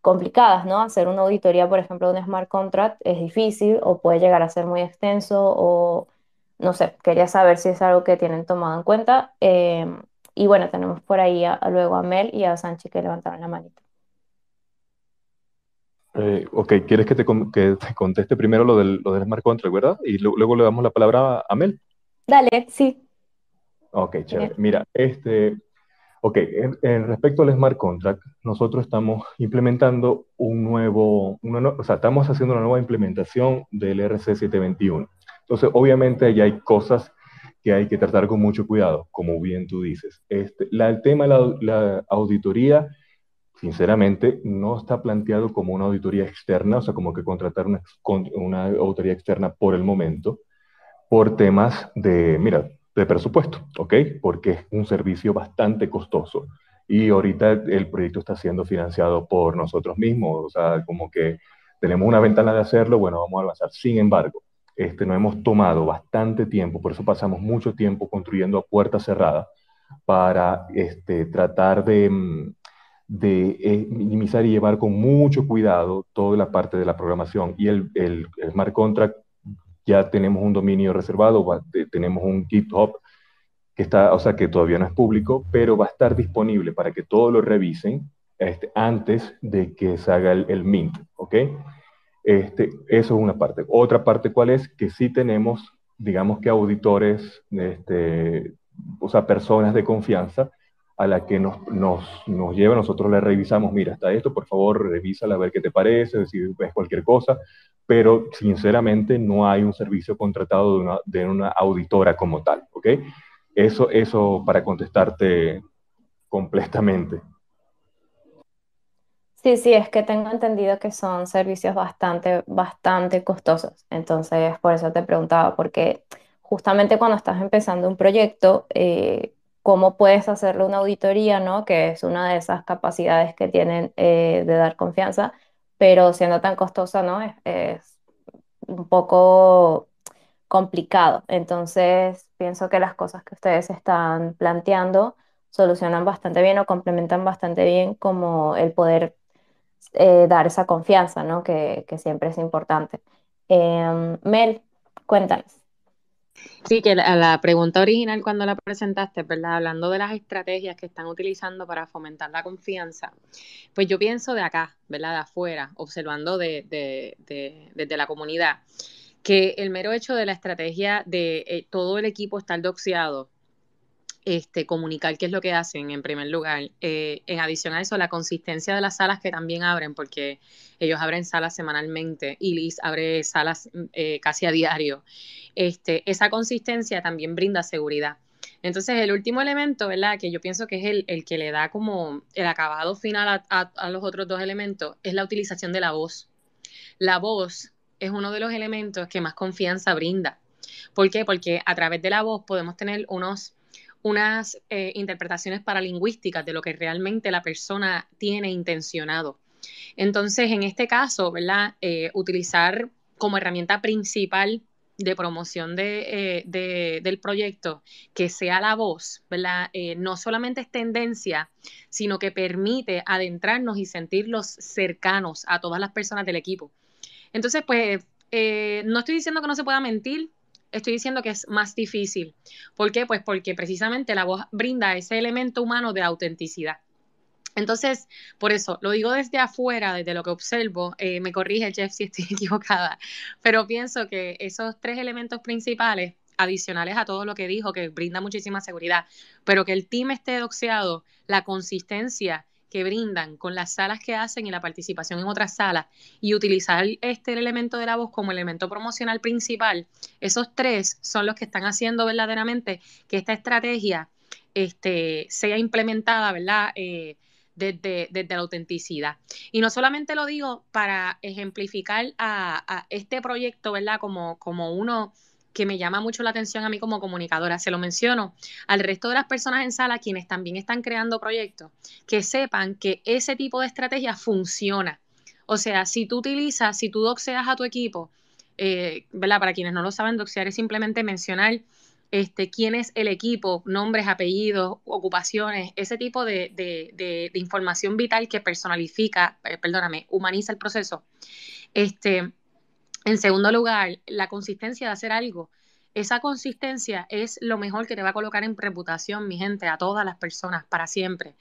complicadas, ¿no? Hacer una auditoría, por ejemplo, de un smart contract es difícil o puede llegar a ser muy extenso o no sé, quería saber si es algo que tienen tomado en cuenta. Eh, y bueno, tenemos por ahí luego a Mel y a Sanchi que levantaron la manita. Eh, ok, ¿quieres que te, conteste primero lo del, lo del smart contract, verdad? Y luego le damos la palabra a Mel. Dale, sí. Ok, chévere. Mira, este, ok, en, respecto al smart contract, nosotros estamos implementando un nuevo, o sea, estamos haciendo una nueva implementación del RC 721. Entonces, obviamente, ya hay cosas que hay que tratar con mucho cuidado, como bien tú dices. Este, la, el tema de la, la auditoría sinceramente, no está planteado como una auditoría externa, o sea, como que contratar una, una auditoría externa por el momento, por temas de, mira, de presupuesto, ¿ok? Porque es un servicio bastante costoso y ahorita el proyecto está siendo financiado por nosotros mismos, o sea, como que tenemos una ventana de hacerlo, bueno, vamos a avanzar. Sin embargo, este, no hemos tomado bastante tiempo, por eso pasamos mucho tiempo construyendo a puerta cerrada para este, tratar de, mm, de eh, minimizar y llevar con mucho cuidado toda la parte de la programación. Y el, el, smart contract ya tenemos un dominio reservado, tenemos un GitHub que está, o sea, que todavía no es público, pero va a estar disponible para que todos lo revisen este, antes de que se haga el, mint, ¿ok? Este, eso es una parte. Otra parte, ¿cuál es? Que sí tenemos, digamos que auditores, este, o sea, personas de confianza a la que nos, nos, nos, lleva, nosotros le revisamos, mira, está esto, por favor, revísala a ver qué te parece, si ves cualquier cosa, pero sinceramente no hay un servicio contratado de una, de una auditora como tal, ¿ok? Eso, eso para contestarte completamente. Sí, sí, es que tengo entendido que son servicios bastante, bastante costosos. Entonces, por eso te preguntaba, porque justamente cuando estás empezando un proyecto, eh, ¿cómo puedes hacerle una auditoría, ¿no? Que es una de esas capacidades que tienen eh, de dar confianza, pero siendo tan costosa, ¿no? Es, un poco complicado. Entonces, pienso que las cosas que ustedes están planteando solucionan bastante bien o complementan bastante bien como el poder eh, dar esa confianza, ¿no? Que, que siempre es importante. Em, Mel, cuéntanos. Sí, que la, la, pregunta original cuando la presentaste, ¿verdad? Hablando de las estrategias que están utilizando para fomentar la confianza, pues yo pienso de acá, ¿verdad? De afuera, observando de, de, de, desde la comunidad, que el mero hecho de la estrategia de eh, todo el equipo estar doxeado, este, comunicar qué es lo que hacen en primer lugar. Eh, en adición a eso, la consistencia de las salas que también abren, porque ellos abren salas semanalmente y Liz abre salas eh, casi a diario. Este, esa consistencia también brinda seguridad. Entonces, el último elemento, ¿verdad? Que yo pienso que es el, el que le da como el acabado final a, a, a los otros dos elementos, es la utilización de la voz. La voz es uno de los elementos que más confianza brinda. ¿Por qué? Porque a través de la voz podemos tener unos unas eh, interpretaciones paralingüísticas de lo que realmente la persona tiene intencionado. Entonces, en este caso, ¿verdad? Eh, utilizar como herramienta principal de promoción eh, de, del proyecto que sea la voz, ¿verdad? No solamente es tendencia, sino que permite adentrarnos y sentirlos cercanos a todas las personas del equipo. Entonces, pues, no estoy diciendo que no se pueda mentir, estoy diciendo que es más difícil. ¿Por qué? Pues porque precisamente la voz brinda ese elemento humano de autenticidad. Entonces, por eso, lo digo desde afuera, desde lo que observo, eh, me corrige Jeff si estoy equivocada, pero pienso que esos tres elementos principales, adicionales a todo lo que dijo, que brinda muchísima seguridad, pero que el team esté doxeado, la consistencia que brindan con las salas que hacen y la participación en otras salas y utilizar este elemento de la voz como elemento promocional principal, esos tres son los que están haciendo verdaderamente que esta estrategia este, sea implementada, ¿verdad? Eh, desde, desde, la autenticidad. Y no solamente lo digo para ejemplificar a, a este proyecto, ¿verdad? Como, como uno que me llama mucho la atención a mí como comunicadora. Se lo menciono al resto de las personas en sala, quienes también están creando proyectos, que sepan que ese tipo de estrategia funciona. O sea, si tú utilizas, si tú doxeas a tu equipo, eh, ¿verdad? Para quienes no lo saben, doxear es simplemente mencionar este, quién es el equipo, nombres, apellidos, ocupaciones, ese tipo de, de, información vital que personalifica, eh, perdóname, humaniza el proceso. Este, en segundo lugar, la consistencia de hacer algo. Esa consistencia es lo mejor que te va a colocar en reputación, mi gente, a todas las personas, para siempre.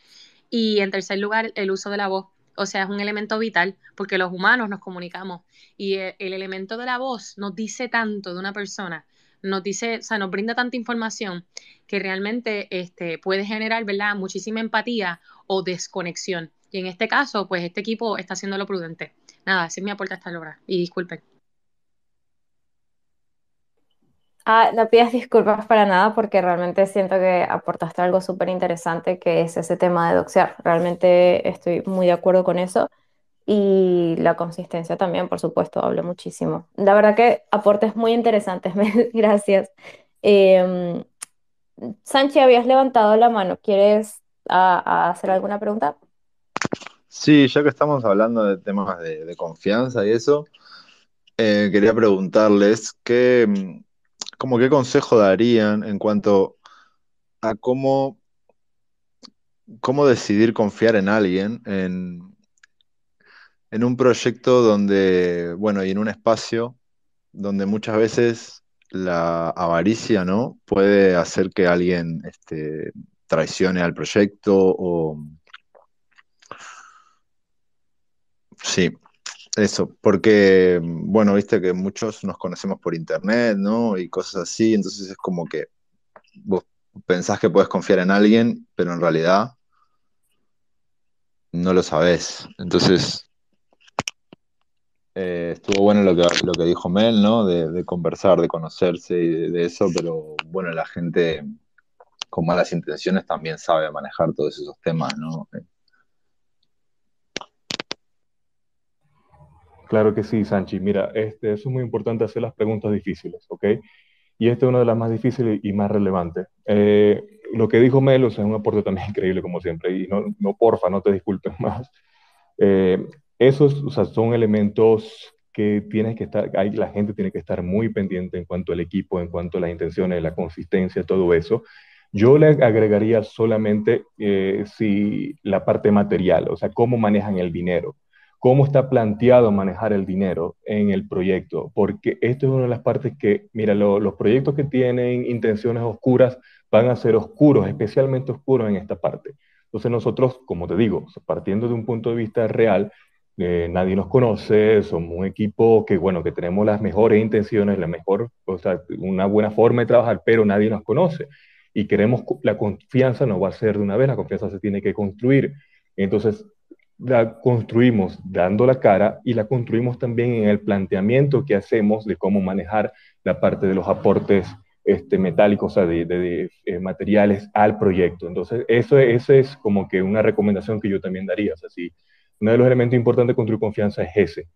Y en tercer lugar, el uso de la voz. O sea, es un elemento vital porque los humanos nos comunicamos y el, el elemento de la voz nos dice tanto de una persona, nos dice, o sea, nos brinda tanta información que realmente este, puede generar, ¿verdad?, muchísima empatía o desconexión. Y en este caso, pues este equipo está haciendo lo prudente. Nada, ese es mi aporte hasta ahora. Y disculpen. Ah, no pidas disculpas para nada porque realmente siento que aportaste algo súper interesante que es ese tema de doxear. Realmente estoy muy de acuerdo con eso y la consistencia también, por supuesto, hablo muchísimo. La verdad que aportes muy interesantes, gracias. Eh, Sánchez, habías levantado la mano, ¿quieres a, a hacer alguna pregunta? Sí, ya que estamos hablando de temas de, de confianza y eso, eh, quería preguntarles qué como qué consejo darían en cuanto a cómo, cómo decidir confiar en alguien, en, en un proyecto donde, bueno, y en un espacio donde muchas veces la avaricia, ¿no? Puede hacer que alguien este, traicione al proyecto o... Sí, eso, porque, bueno, viste que muchos nos conocemos por internet, ¿no? Y cosas así, entonces es como que vos pensás que puedes confiar en alguien, pero en realidad no lo sabés. Entonces, eh, estuvo bueno lo que, lo que dijo Mel, ¿no? De, de conversar, de conocerse y de, de, eso, pero bueno, la gente con malas intenciones también sabe manejar todos esos temas, ¿no? Claro que sí, Sanchi. Mira, este, eso es muy importante hacer las preguntas difíciles, ¿ok? Y esta es una de las más difíciles y más relevantes. Eh, lo que dijo Melos es un aporte también increíble, como siempre, y no, no porfa, no te disculpen más. Eh, esos o sea, son elementos que tienes que estar, la gente tiene que estar muy pendiente en cuanto al equipo, en cuanto a las intenciones, la consistencia, todo eso. Yo le agregaría solamente eh, si la parte material, o sea, cómo manejan el dinero cómo está planteado manejar el dinero en el proyecto, porque esto es una de las partes que, mira, los proyectos que tienen intenciones oscuras van a ser oscuros, especialmente oscuros en esta parte. Entonces nosotros, como te digo, partiendo de un punto de vista real, eh, nadie nos conoce, somos un equipo que, bueno, que tenemos las mejores intenciones, la mejor, o sea, una buena forma de trabajar, pero nadie nos conoce. Y queremos, la confianza no va a ser de una vez, la confianza se tiene que construir. Entonces, la construimos dando la cara y la construimos también en el planteamiento que hacemos de cómo manejar la parte de los aportes este, metálicos, o sea, de, eh, materiales al proyecto. Entonces, eso, eso, es como que una recomendación que yo también daría. O sea, si uno de los elementos importantes de construir confianza es ese.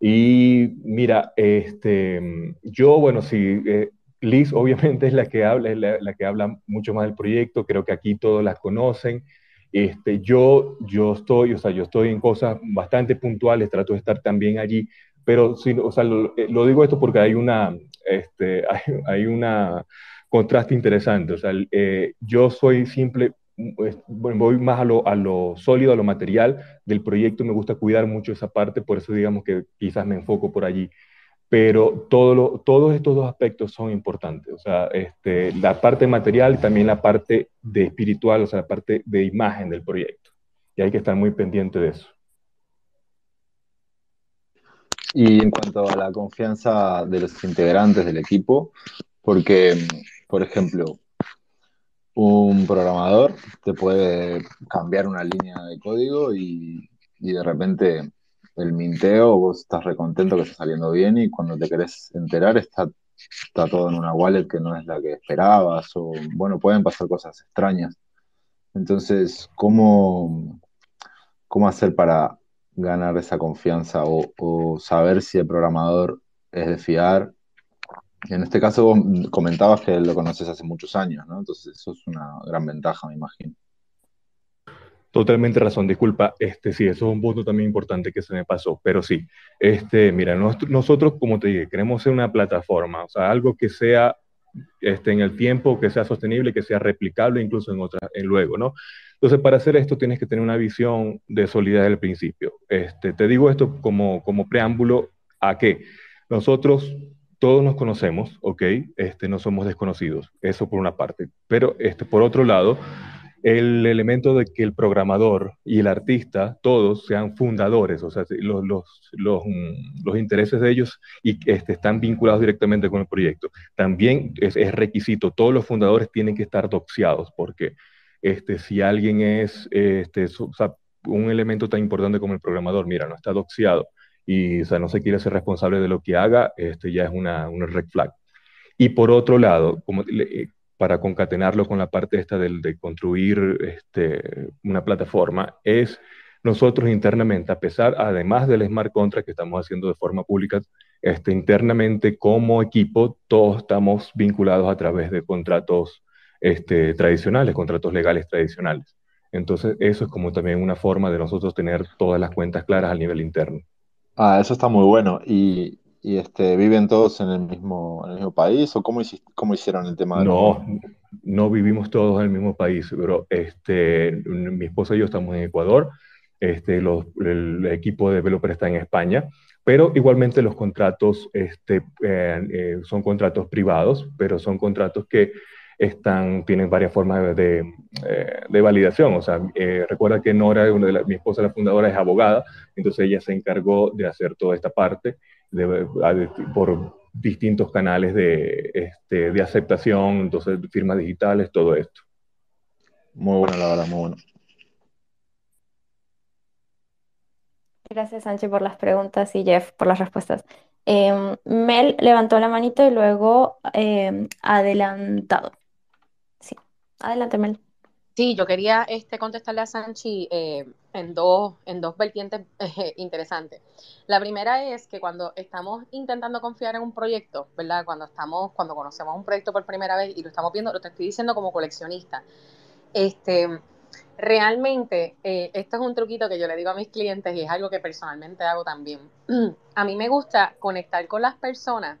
Y mira, este, yo, bueno, sí, eh, Liz obviamente es la que habla, es la, la, que habla mucho más del proyecto, creo que aquí todos la conocen. Este, yo, yo, estoy, o sea, yo estoy en cosas bastante puntuales, trato de estar también allí, pero sí, o sea, lo, lo, digo esto porque hay una, este, hay, hay una contraste interesante. O sea, eh, yo soy simple, voy más a lo, a lo, sólido, a lo material del proyecto, me gusta cuidar mucho esa parte, por eso digamos que quizás me enfoco por allí pero todos estos dos aspectos son importantes, o sea, este, la parte material y también la parte de espiritual, o sea, la parte de imagen del proyecto. Y hay que estar muy pendiente de eso. Y en cuanto a la confianza de los integrantes del equipo, porque, por ejemplo, un programador te puede cambiar una línea de código y de repente el minteo, vos estás recontento que está saliendo bien y cuando te querés enterar está, está todo en una wallet que no es la que esperabas o bueno, pueden pasar cosas extrañas. Entonces, ¿cómo, cómo hacer para ganar esa confianza o, saber si el programador es de fiar? En este caso vos comentabas que lo conoces hace muchos años, ¿no? Entonces eso es una gran ventaja, me imagino. Totalmente razón, disculpa, este sí, eso es un punto también importante que se me pasó, pero sí, este, mira, nosotros, como te dije, queremos ser una plataforma, o sea, algo que sea este, en el tiempo, que sea sostenible, que sea replicable incluso en otra, en luego, ¿no? Entonces, para hacer esto tienes que tener una visión de solidez del principio. Este, te digo esto como, como preámbulo a que nosotros todos nos conocemos, ¿ok? Este, no somos desconocidos, eso por una parte, pero este, por otro lado, el elemento de que el programador y el artista, todos sean fundadores, o sea, los, los, mm, los intereses de ellos y este, están vinculados directamente con el proyecto. También es, es, requisito, todos los fundadores tienen que estar doxiados, porque este, si alguien es este, un elemento tan importante como el programador, mira, no está doxiado y o sea, no se quiere ser responsable de lo que haga, este, ya es una, una red flag. Y por otro lado, como, para concatenarlo con la parte esta del, de construir este, una plataforma, es nosotros internamente, a pesar, además del smart contract que estamos haciendo de forma pública, este, internamente como equipo, todos estamos vinculados a través de contratos este, tradicionales, contratos legales tradicionales. Entonces, eso es como también una forma de nosotros tener todas las cuentas claras a nivel interno. Ah, eso está muy bueno. Y, y este, ¿viven todos en el mismo, en el mismo país o cómo, cómo hicieron el tema? De no, no vivimos todos en el mismo país, pero este, mi esposa y yo estamos en Ecuador, este, los, el equipo de developer está en España, pero igualmente los contratos este, eh, eh, son contratos privados, pero son contratos que están, tienen varias formas de, eh, de validación. O sea, recuerda que Nora, una de mi esposa, la fundadora, es abogada, entonces ella se encargó de hacer toda esta parte por distintos canales de, este, de aceptación, entonces firmas digitales, todo esto. Muy bueno, la verdad, muy bueno. Gracias, Sánchez, por las preguntas y Jeff por las respuestas. Eh, Mel levantó la manito y luego eh, adelantado. Sí. Adelante, Mel. Sí, yo quería este, contestarle a Sanchi eh, en, dos, en dos vertientes eh, interesantes. La primera es que cuando estamos intentando confiar en un proyecto, ¿verdad? Cuando estamos, cuando conocemos un proyecto por primera vez y lo estamos viendo, lo te estoy diciendo como coleccionista. Este, realmente, eh, esto es un truquito que yo le digo a mis clientes y es algo que personalmente hago también. A mí me gusta conectar con las personas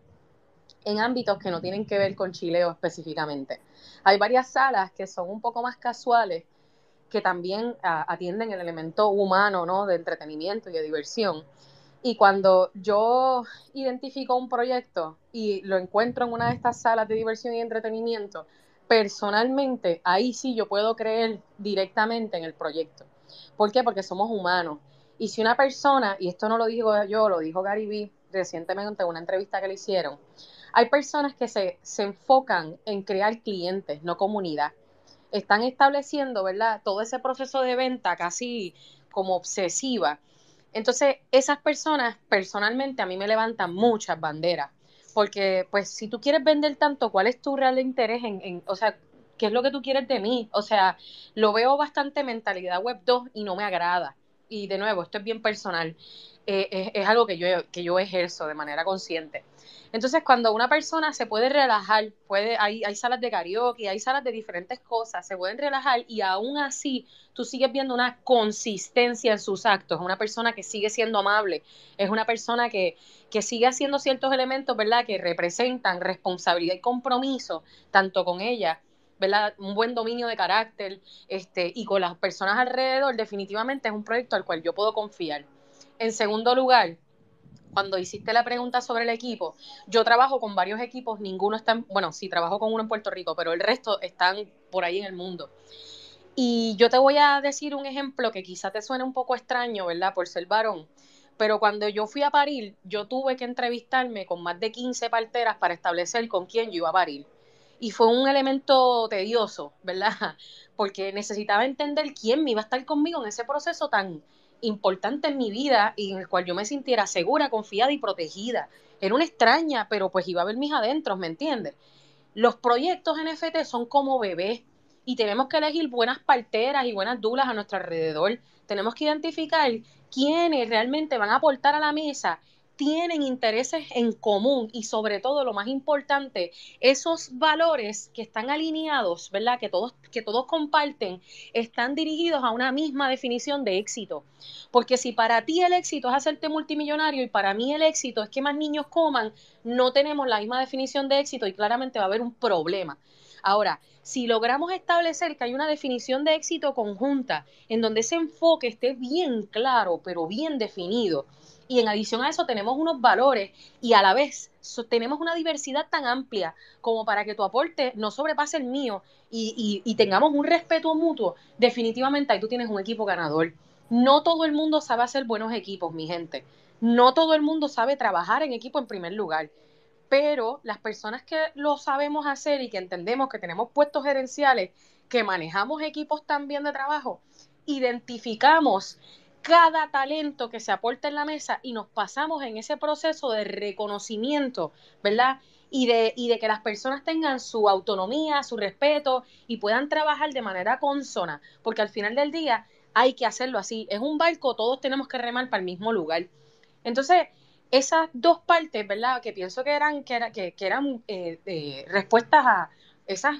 en ámbitos que no tienen que ver con chileo específicamente. Hay varias salas que son un poco más casuales, que también atienden el elemento humano, ¿no? De entretenimiento y de diversión. Y cuando yo identifico un proyecto y lo encuentro en una de estas salas de diversión y entretenimiento, personalmente, ahí sí yo puedo creer directamente en el proyecto. ¿Por qué? Porque somos humanos. Y si una persona, y esto no lo digo yo, lo dijo Gary Vee recientemente en una entrevista que le hicieron, hay personas que se, enfocan en crear clientes, no comunidad. Están estableciendo, ¿verdad? Todo ese proceso de venta casi como obsesiva. Entonces, esas personas personalmente a mí me levantan muchas banderas. Porque, pues, si tú quieres vender tanto, ¿cuál es tu real interés en, en, o sea, qué es lo que tú quieres de mí? O sea, lo veo bastante mentalidad web 2 y no me agrada. Y de nuevo, esto es bien personal. Eh, es, es, algo que yo, que yo ejerzo de manera consciente. Entonces, cuando una persona se puede relajar, puede, hay, hay salas de karaoke, hay salas de diferentes cosas, se pueden relajar y aún así tú sigues viendo una consistencia en sus actos, una persona que sigue siendo amable, es una persona que, que sigue haciendo ciertos elementos, ¿verdad?, que representan responsabilidad y compromiso, tanto con ella ¿verdad? Un buen dominio de carácter, este, y con las personas alrededor, definitivamente es un proyecto al cual yo puedo confiar. En segundo lugar, cuando hiciste la pregunta sobre el equipo, yo trabajo con varios equipos, ninguno está, en, bueno, sí, trabajo con uno en Puerto Rico, pero el resto están por ahí en el mundo. Y yo te voy a decir un ejemplo que quizá te suene un poco extraño, ¿verdad? Por ser varón. Pero cuando yo fui a parir, yo tuve que entrevistarme con más de 15 parteras para establecer con quién yo iba a parir. Y fue un elemento tedioso, ¿verdad? Porque necesitaba entender quién me iba a estar conmigo en ese proceso tan, importante en mi vida y en el cual yo me sintiera segura, confiada y protegida. Era una extraña, pero pues iba a ver mis adentros, ¿me entiendes? Los proyectos NFT son como bebés y tenemos que elegir buenas parteras y buenas dulas a nuestro alrededor. Tenemos que identificar quiénes realmente van a aportar a la mesa tienen intereses en común y sobre todo lo más importante, esos valores que están alineados, ¿verdad? Que todos, que todos comparten, están dirigidos a una misma definición de éxito. Porque si para ti el éxito es hacerte multimillonario y para mí el éxito es que más niños coman, no tenemos la misma definición de éxito y claramente va a haber un problema. Ahora, si logramos establecer que hay una definición de éxito conjunta, en donde ese enfoque esté bien claro, pero bien definido, y en adición a eso tenemos unos valores y a la vez tenemos una diversidad tan amplia como para que tu aporte no sobrepase el mío y, y, tengamos un respeto mutuo, definitivamente ahí tú tienes un equipo ganador. No todo el mundo sabe hacer buenos equipos, mi gente. No todo el mundo sabe trabajar en equipo en primer lugar. Pero las personas que lo sabemos hacer y que entendemos que tenemos puestos gerenciales, que manejamos equipos también de trabajo, identificamos cada talento que se aporta en la mesa y nos pasamos en ese proceso de reconocimiento, ¿verdad? Y de, y de que las personas tengan su autonomía, su respeto y puedan trabajar de manera consona, porque al final del día hay que hacerlo así. Es un barco, todos tenemos que remar para el mismo lugar. Entonces, esas dos partes, ¿verdad? Que pienso que eran, que, era, que, eran eh, eh, respuestas a esas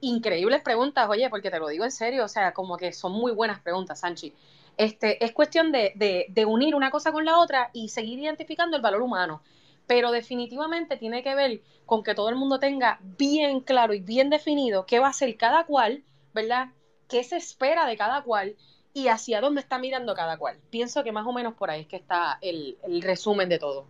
increíbles preguntas, oye, porque te lo digo en serio, o sea, como que son muy buenas preguntas, Sanchi. Este, es cuestión de, unir una cosa con la otra y seguir identificando el valor humano. Pero definitivamente tiene que ver con que todo el mundo tenga bien claro y bien definido qué va a ser cada cual, ¿verdad? ¿Qué se espera de cada cual y hacia dónde está mirando cada cual? Pienso que más o menos por ahí es que está el resumen de todo.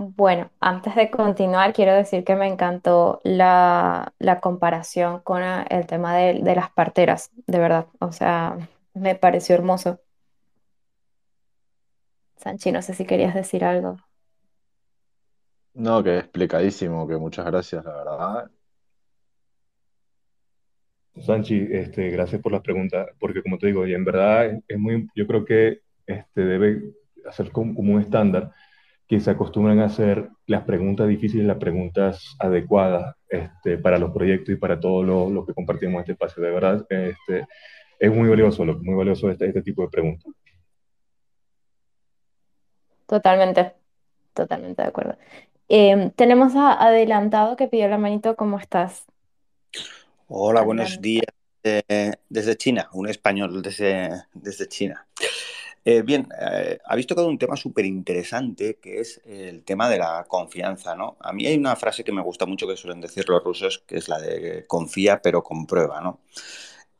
Bueno, antes de continuar, quiero decir que me encantó la, comparación con el tema de, las parteras, de verdad. O sea, me pareció hermoso. Sanchi, no sé si querías decir algo. No, que explicadísimo, que muchas gracias, la verdad. Sanchi, este, gracias por las preguntas, porque como te digo, y en verdad es, muy, yo creo que este, debe hacer como un estándar que se acostumbran a hacer las preguntas difíciles, las preguntas adecuadas este, para los proyectos y para todo lo, que compartimos en este espacio. De verdad, este, es muy valioso, muy valioso este, este tipo de preguntas. Totalmente, totalmente de acuerdo. Em, tenemos a Adelantado que pidió la manito, ¿cómo estás? Hola, buenos días desde China, un español desde, desde China. Eh, bien, eh, habéis tocado un tema súper interesante que es el tema de la confianza, ¿no? A mí hay una frase que me gusta mucho que suelen decir los rusos, que es la de confía pero comprueba, ¿no?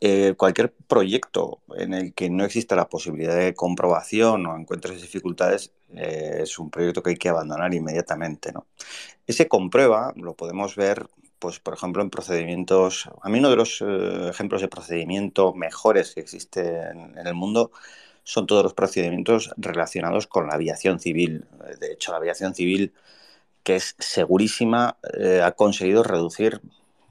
Eh, cualquier proyecto en el que no exista la posibilidad de comprobación o encuentres dificultades es un proyecto que hay que abandonar inmediatamente, ¿no? Ese comprueba lo podemos ver pues por ejemplo en procedimientos, a mí uno de los ejemplos de procedimiento mejores que existe en, el mundo son todos los procedimientos relacionados con la aviación civil. De hecho, la aviación civil, que es segurísima, eh, ha conseguido reducir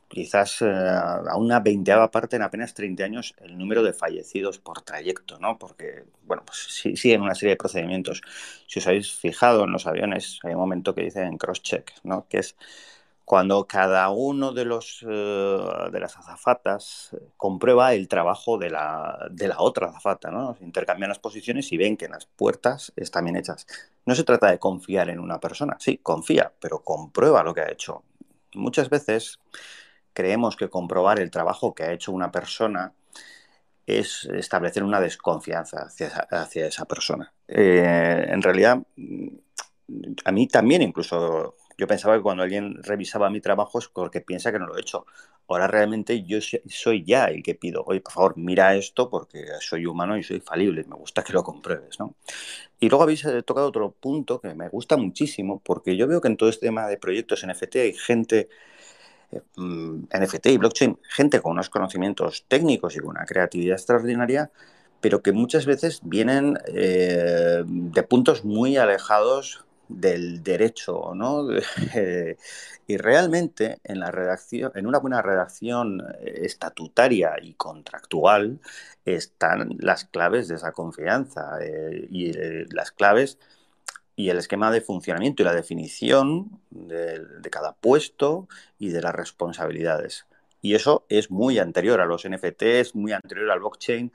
quizás eh, a una veinteava parte en apenas 30 años el número de fallecidos por trayecto, ¿no? Porque, bueno, pues sí, siguen una serie de procedimientos. Si os habéis fijado en los aviones, hay un momento que dicen cross-check, ¿no? Que es cuando cada uno de, los, eh, de las azafatas eh, comprueba el trabajo de la, de la otra azafata, ¿no? intercambian las posiciones y ven que las puertas están bien hechas. No se trata de confiar en una persona, sí, confía, pero comprueba lo que ha hecho. Muchas veces creemos que comprobar el trabajo que ha hecho una persona es establecer una desconfianza hacia, esa persona. Eh, en realidad, a mí también incluso yo pensaba que cuando alguien revisaba mi trabajo es porque piensa que no lo he hecho. Ahora realmente yo soy ya el que pido, oye, por favor, mira esto porque soy humano y soy falible, me gusta que lo compruebes, ¿no? Y luego habéis eh, tocado otro punto que me gusta muchísimo, porque yo veo que en todo este tema de proyectos NFT hay gente, eh, mm, NFT y blockchain, gente con unos conocimientos técnicos y con una creatividad extraordinaria, pero que muchas veces vienen eh, de puntos muy alejados del derecho, ¿no? y realmente en la redacción, en una buena redacción eh, estatutaria y contractual están las claves de esa confianza eh, y eh, las claves y el esquema de funcionamiento y la definición de, de, cada puesto y de las responsabilidades. Y eso es muy anterior a los NFTs, muy anterior al blockchain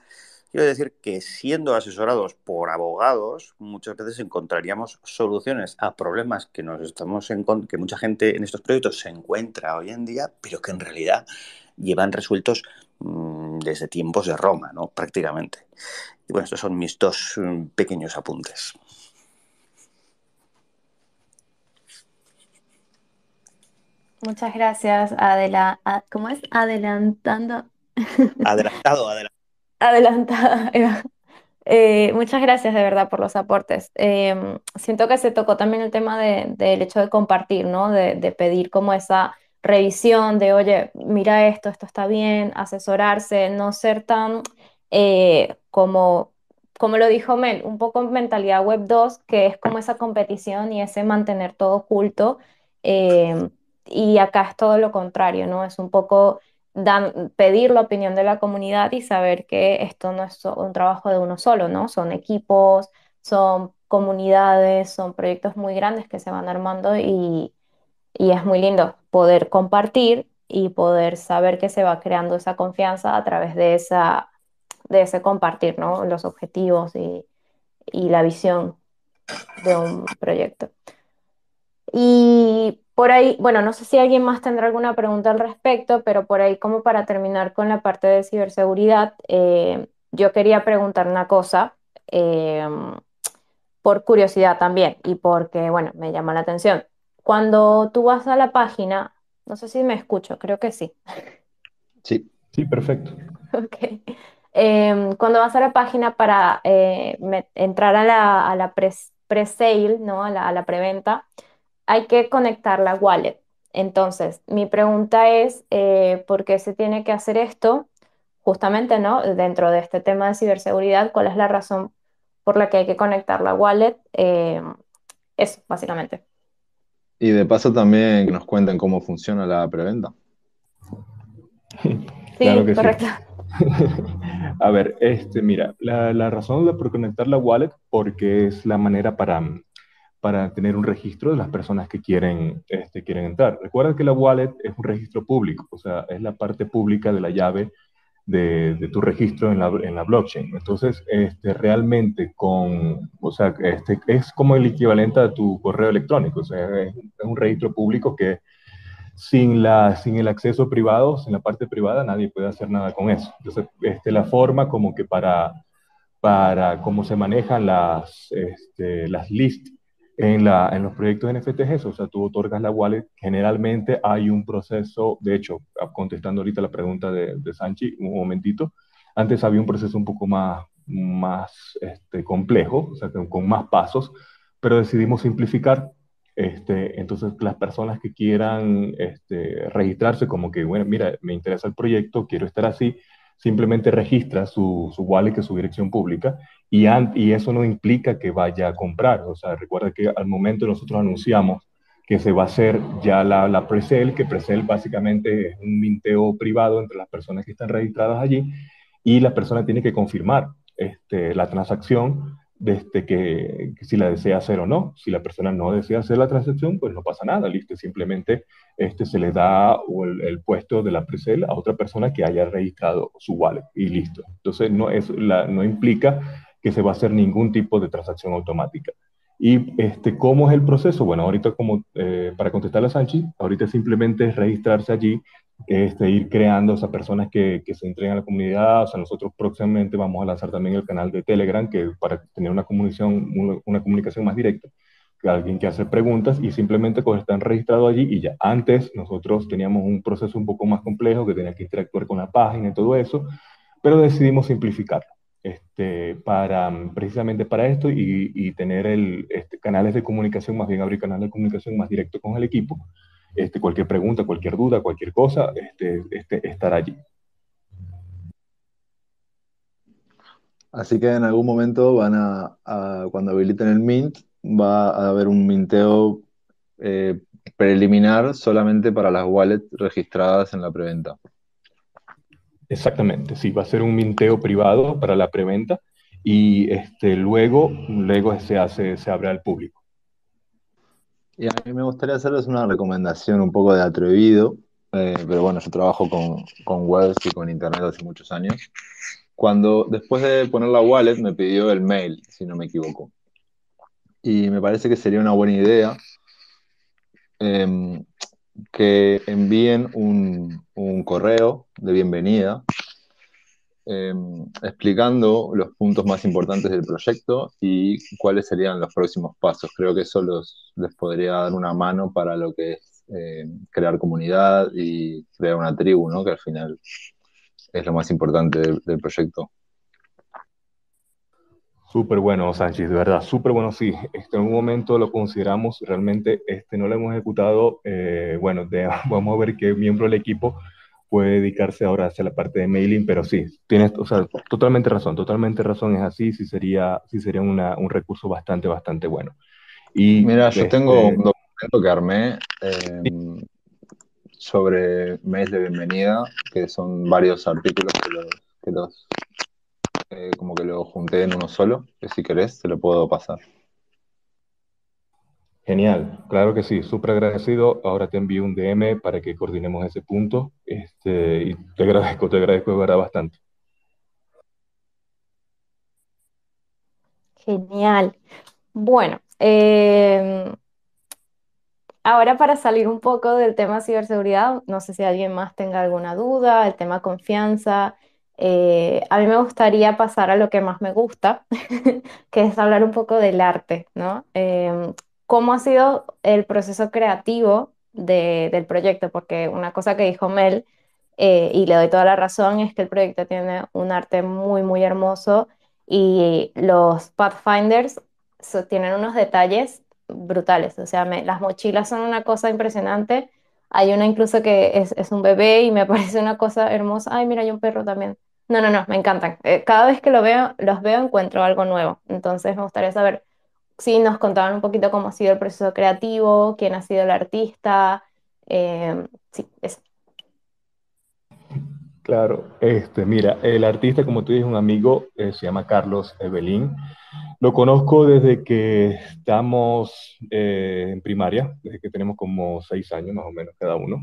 Quiero decir que siendo asesorados por abogados, muchas veces encontraríamos soluciones a problemas que nos estamos en, que mucha gente en estos proyectos se encuentra hoy en día, pero que en realidad llevan resueltos mm, desde tiempos de Roma, ¿no? Prácticamente. Y bueno, estos son mis dos mm, pequeños apuntes. Muchas gracias, Adela. ¿Cómo es? Adelantando. Adelantado, adelantado adelantada, eh, muchas gracias de verdad por los aportes. Em, siento que se tocó también el tema del hecho de compartir, ¿no? De, pedir como esa revisión de, oye, mira esto, esto está bien, asesorarse, no ser tan eh, como, como lo dijo Mel, un poco mentalidad web 2, que es como esa competición y ese mantener todo oculto. Em, y acá es todo lo contrario, ¿no? Es un poco pedir la opinión de la comunidad y saber que esto no es un trabajo de uno solo, ¿no? Son equipos, son comunidades, son proyectos muy grandes que se van armando y, es muy lindo poder compartir y poder saber que se va creando esa confianza a través de, esa, de ese compartir, ¿no? Los objetivos y, y la visión de un proyecto. Y por ahí, bueno, no sé si alguien más tendrá alguna pregunta al respecto, pero por ahí como para terminar con la parte de ciberseguridad, eh, yo quería preguntar una cosa, eh, por curiosidad también y porque, bueno, me llama la atención. Cuando tú vas a la página, no sé si me escucho, creo que sí. Sí, sí, perfecto. Ok. Em, cuando vas a la página para eh, entrar a la, a la pre-sale, ¿no? A la, a la preventa, hay que conectar la wallet. Entonces, mi pregunta es, eh, ¿por qué se tiene que hacer esto? Justamente, ¿no? Dentro de este tema de ciberseguridad, ¿cuál es la razón por la que hay que conectar la wallet? Eh, eso, básicamente. Y de paso también que nos cuenten cómo funciona la preventa. Sí, correcto. A ver, este, mira, la, la razón de por conectar la wallet, porque es la manera para para tener un registro de las personas que quieren, este, quieren entrar. Recuerda que la wallet es un registro público, o sea, es la parte pública de la llave de, de tu registro en la, en la, blockchain. Entonces, este, realmente con, o sea, este, es como el equivalente a tu correo electrónico, o sea, es, es un registro público que sin, la, sin el acceso privado, sin la parte privada, nadie puede hacer nada con eso. Entonces, este, la forma como que para, para cómo se manejan las, este, las lists en, la, en los proyectos NFTs, o sea, tú otorgas la wallet, generalmente hay un proceso, de hecho, contestando ahorita la pregunta de, de Sanchi, un momentito, antes había un proceso un poco más, más este, complejo, o sea, con más pasos, pero decidimos simplificar. Este, entonces, las personas que quieran este, registrarse como que, bueno, mira, me interesa el proyecto, quiero estar así, simplemente registra su, su wallet, que es su dirección pública, y, y eso no implica que vaya a comprar. O sea, recuerda que al momento nosotros anunciamos que se va a hacer ya la, la pre-sale, que pre-sale básicamente es un minteo privado entre las personas que están registradas allí, y la persona tiene que confirmar este, la transacción desde que, que, si la desea hacer o no. Si la persona no desea hacer la transacción, pues no pasa nada, listo. Simplemente este, se le da el, el puesto de la presel a otra persona que haya registrado su wallet y listo. Entonces no, es no implica que se va a hacer ningún tipo de transacción automática. ¿Y este, cómo es el proceso? Bueno, ahorita como eh, para contestar a Sanchi, ahorita simplemente es registrarse allí, este, ir creando esas personas que, que se entreguen a la comunidad. O sea, nosotros próximamente vamos a lanzar también el canal de Telegram, que para tener una comunicación, una, comunicación más directa, alguien que hace preguntas y simplemente pues, están registrados allí y ya. Antes nosotros teníamos un proceso un poco más complejo que tenía que interactuar con la página y todo eso, pero decidimos simplificarlo. Este, para, precisamente para esto y, tener el, este, canales de comunicación, más bien abrir canales de comunicación más directo con el equipo. Este, cualquier pregunta, cualquier duda, cualquier cosa, este, este, estar allí. Así que en algún momento van a, a cuando habiliten el Mint, va a haber un minteo eh, preliminar solamente para las wallets registradas en la preventa. Exactamente, sí, va a ser un minteo privado para la preventa y este, luego, luego se, hace, se abre al público. Y a mí me gustaría hacerles una recomendación un poco de atrevido, eh, pero bueno, yo trabajo con, con webs y con internet hace muchos años. Cuando después de poner la wallet me pidió el mail, si no me equivoco. Y me parece que sería una buena idea eh, que envíen un, un, correo de bienvenida eh, explicando los puntos más importantes del proyecto y cuáles serían los próximos pasos. Creo que eso los, les podría dar una mano para lo que es eh, crear comunidad y crear una tribu, ¿no? que al final es lo más importante del proyecto. Súper bueno, Sánchez, de verdad, súper bueno, sí. Este, en un momento lo consideramos, realmente este, no lo hemos ejecutado. Eh, bueno, de, vamos a ver qué miembro del equipo puede dedicarse ahora hacia la parte de mailing, pero sí, tienes, o sea, totalmente razón, totalmente razón, es así, sí sería, sí sería una, un recurso bastante, bastante bueno. Y, Mira, yo este, tengo un documento que armé eh, sobre mails de bienvenida, que son varios artículos que los, que los eh, como que lo junté en uno solo, que si querés te lo puedo pasar. Genial, claro que sí, súper agradecido. Ahora te envío un DM para que coordinemos ese punto. Este, y te agradezco, te agradezco de verdad bastante. Genial. Bueno, eh, ahora para salir un poco del tema ciberseguridad, no sé si alguien más tenga alguna duda, el tema confianza. Eh, a mí me gustaría pasar a lo que más me gusta, que es hablar un poco del arte, ¿no? Eh, ¿Cómo ha sido el proceso creativo de, del proyecto? Porque una cosa que dijo Mel, eh, y le doy toda la razón, es que el proyecto tiene un arte muy, muy hermoso y los Pathfinders tienen unos detalles brutales. O sea, las mochilas son una cosa impresionante. Hay una incluso que es, es, un bebé y me parece una cosa hermosa. Ay, mira, hay un perro también. No, no, no, me encantan. Eh, cada vez que lo veo, los veo encuentro algo nuevo. Entonces me gustaría saber si nos contaban un poquito cómo ha sido el proceso creativo, quién ha sido el artista. Eh, sí, eso. Claro, este, mira, el artista, como tú dices, un amigo, eh, se llama Carlos Evelín. Lo conozco desde que estamos eh, en primaria, desde que tenemos como seis años más o menos cada uno.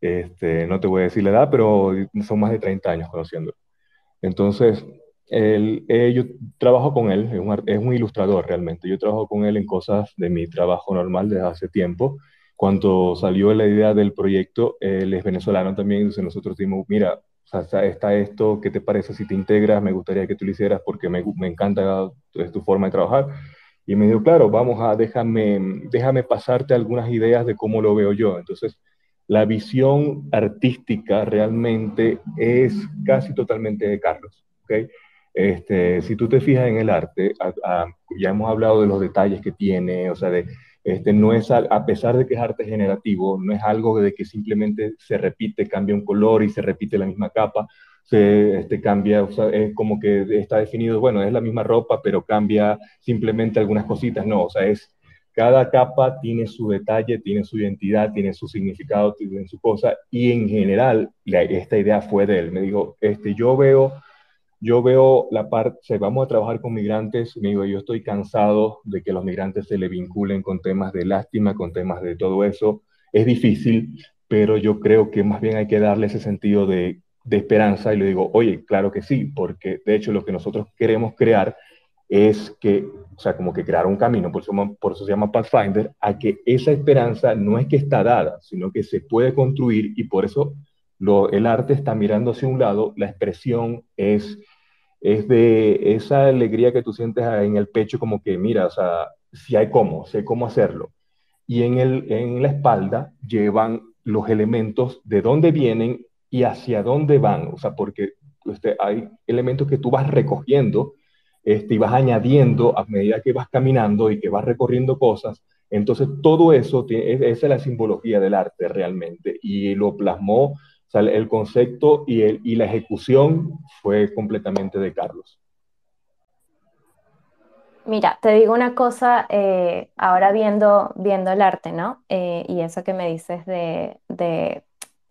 Este, no te voy a decir la edad, pero son más de 30 años conociendo. Entonces, él, eh, yo trabajo con él, es un, es un, ilustrador realmente. Yo trabajo con él en cosas de mi trabajo normal desde hace tiempo. Cuando salió la idea del proyecto, él es venezolano también, entonces nosotros dijimos, mira, está esto, ¿qué te parece si te integras? Me gustaría que tú lo hicieras porque me, me encanta tu forma de trabajar. Y me dijo, claro, vamos a, déjame, déjame pasarte algunas ideas de cómo lo veo yo. Entonces, la visión artística realmente es casi totalmente de Carlos. ¿okay? Este, si tú te fijas en el arte, ya hemos hablado de los detalles que tiene, o sea, de, este, no es, a pesar de que es arte generativo, no es algo de que simplemente se repite, cambia un color y se repite la misma capa, se este, cambia, es como que está definido, bueno, es la misma ropa, pero cambia simplemente algunas cositas, no, o sea, es cada capa tiene su detalle, tiene su identidad, tiene su significado, tiene su cosa, y en general esta idea fue de él. Me dijo, este, yo veo, yo veo la parte, vamos a trabajar con migrantes, me digo, yo estoy cansado de que los migrantes se le vinculen con temas de lástima, con temas de todo eso. Es difícil, pero yo creo que más bien hay que darle ese sentido de, de esperanza y le digo, oye, claro que sí, porque de hecho lo que nosotros queremos crear es que, o sea, como que crear un camino, por eso, por eso se llama Pathfinder, a que esa esperanza no es que está dada, sino que se puede construir y por eso lo, el arte está mirando hacia un lado, la expresión es, es de esa alegría que tú sientes en el pecho, como que, mira, o sea, si hay cómo, sé cómo hacerlo. Y en, el, en la espalda llevan los elementos de dónde vienen y hacia dónde van, o sea, porque este, hay elementos que tú vas recogiendo este, y vas añadiendo a medida que vas caminando y que vas recorriendo cosas. Entonces, todo eso, tiene, esa es la simbología del arte realmente. Y lo plasmó, o sea, el concepto y, el, y la ejecución fue completamente de Carlos. Mira, te digo una cosa, eh, ahora viendo, viendo el arte, ¿no? Eh, y eso que me dices de, de,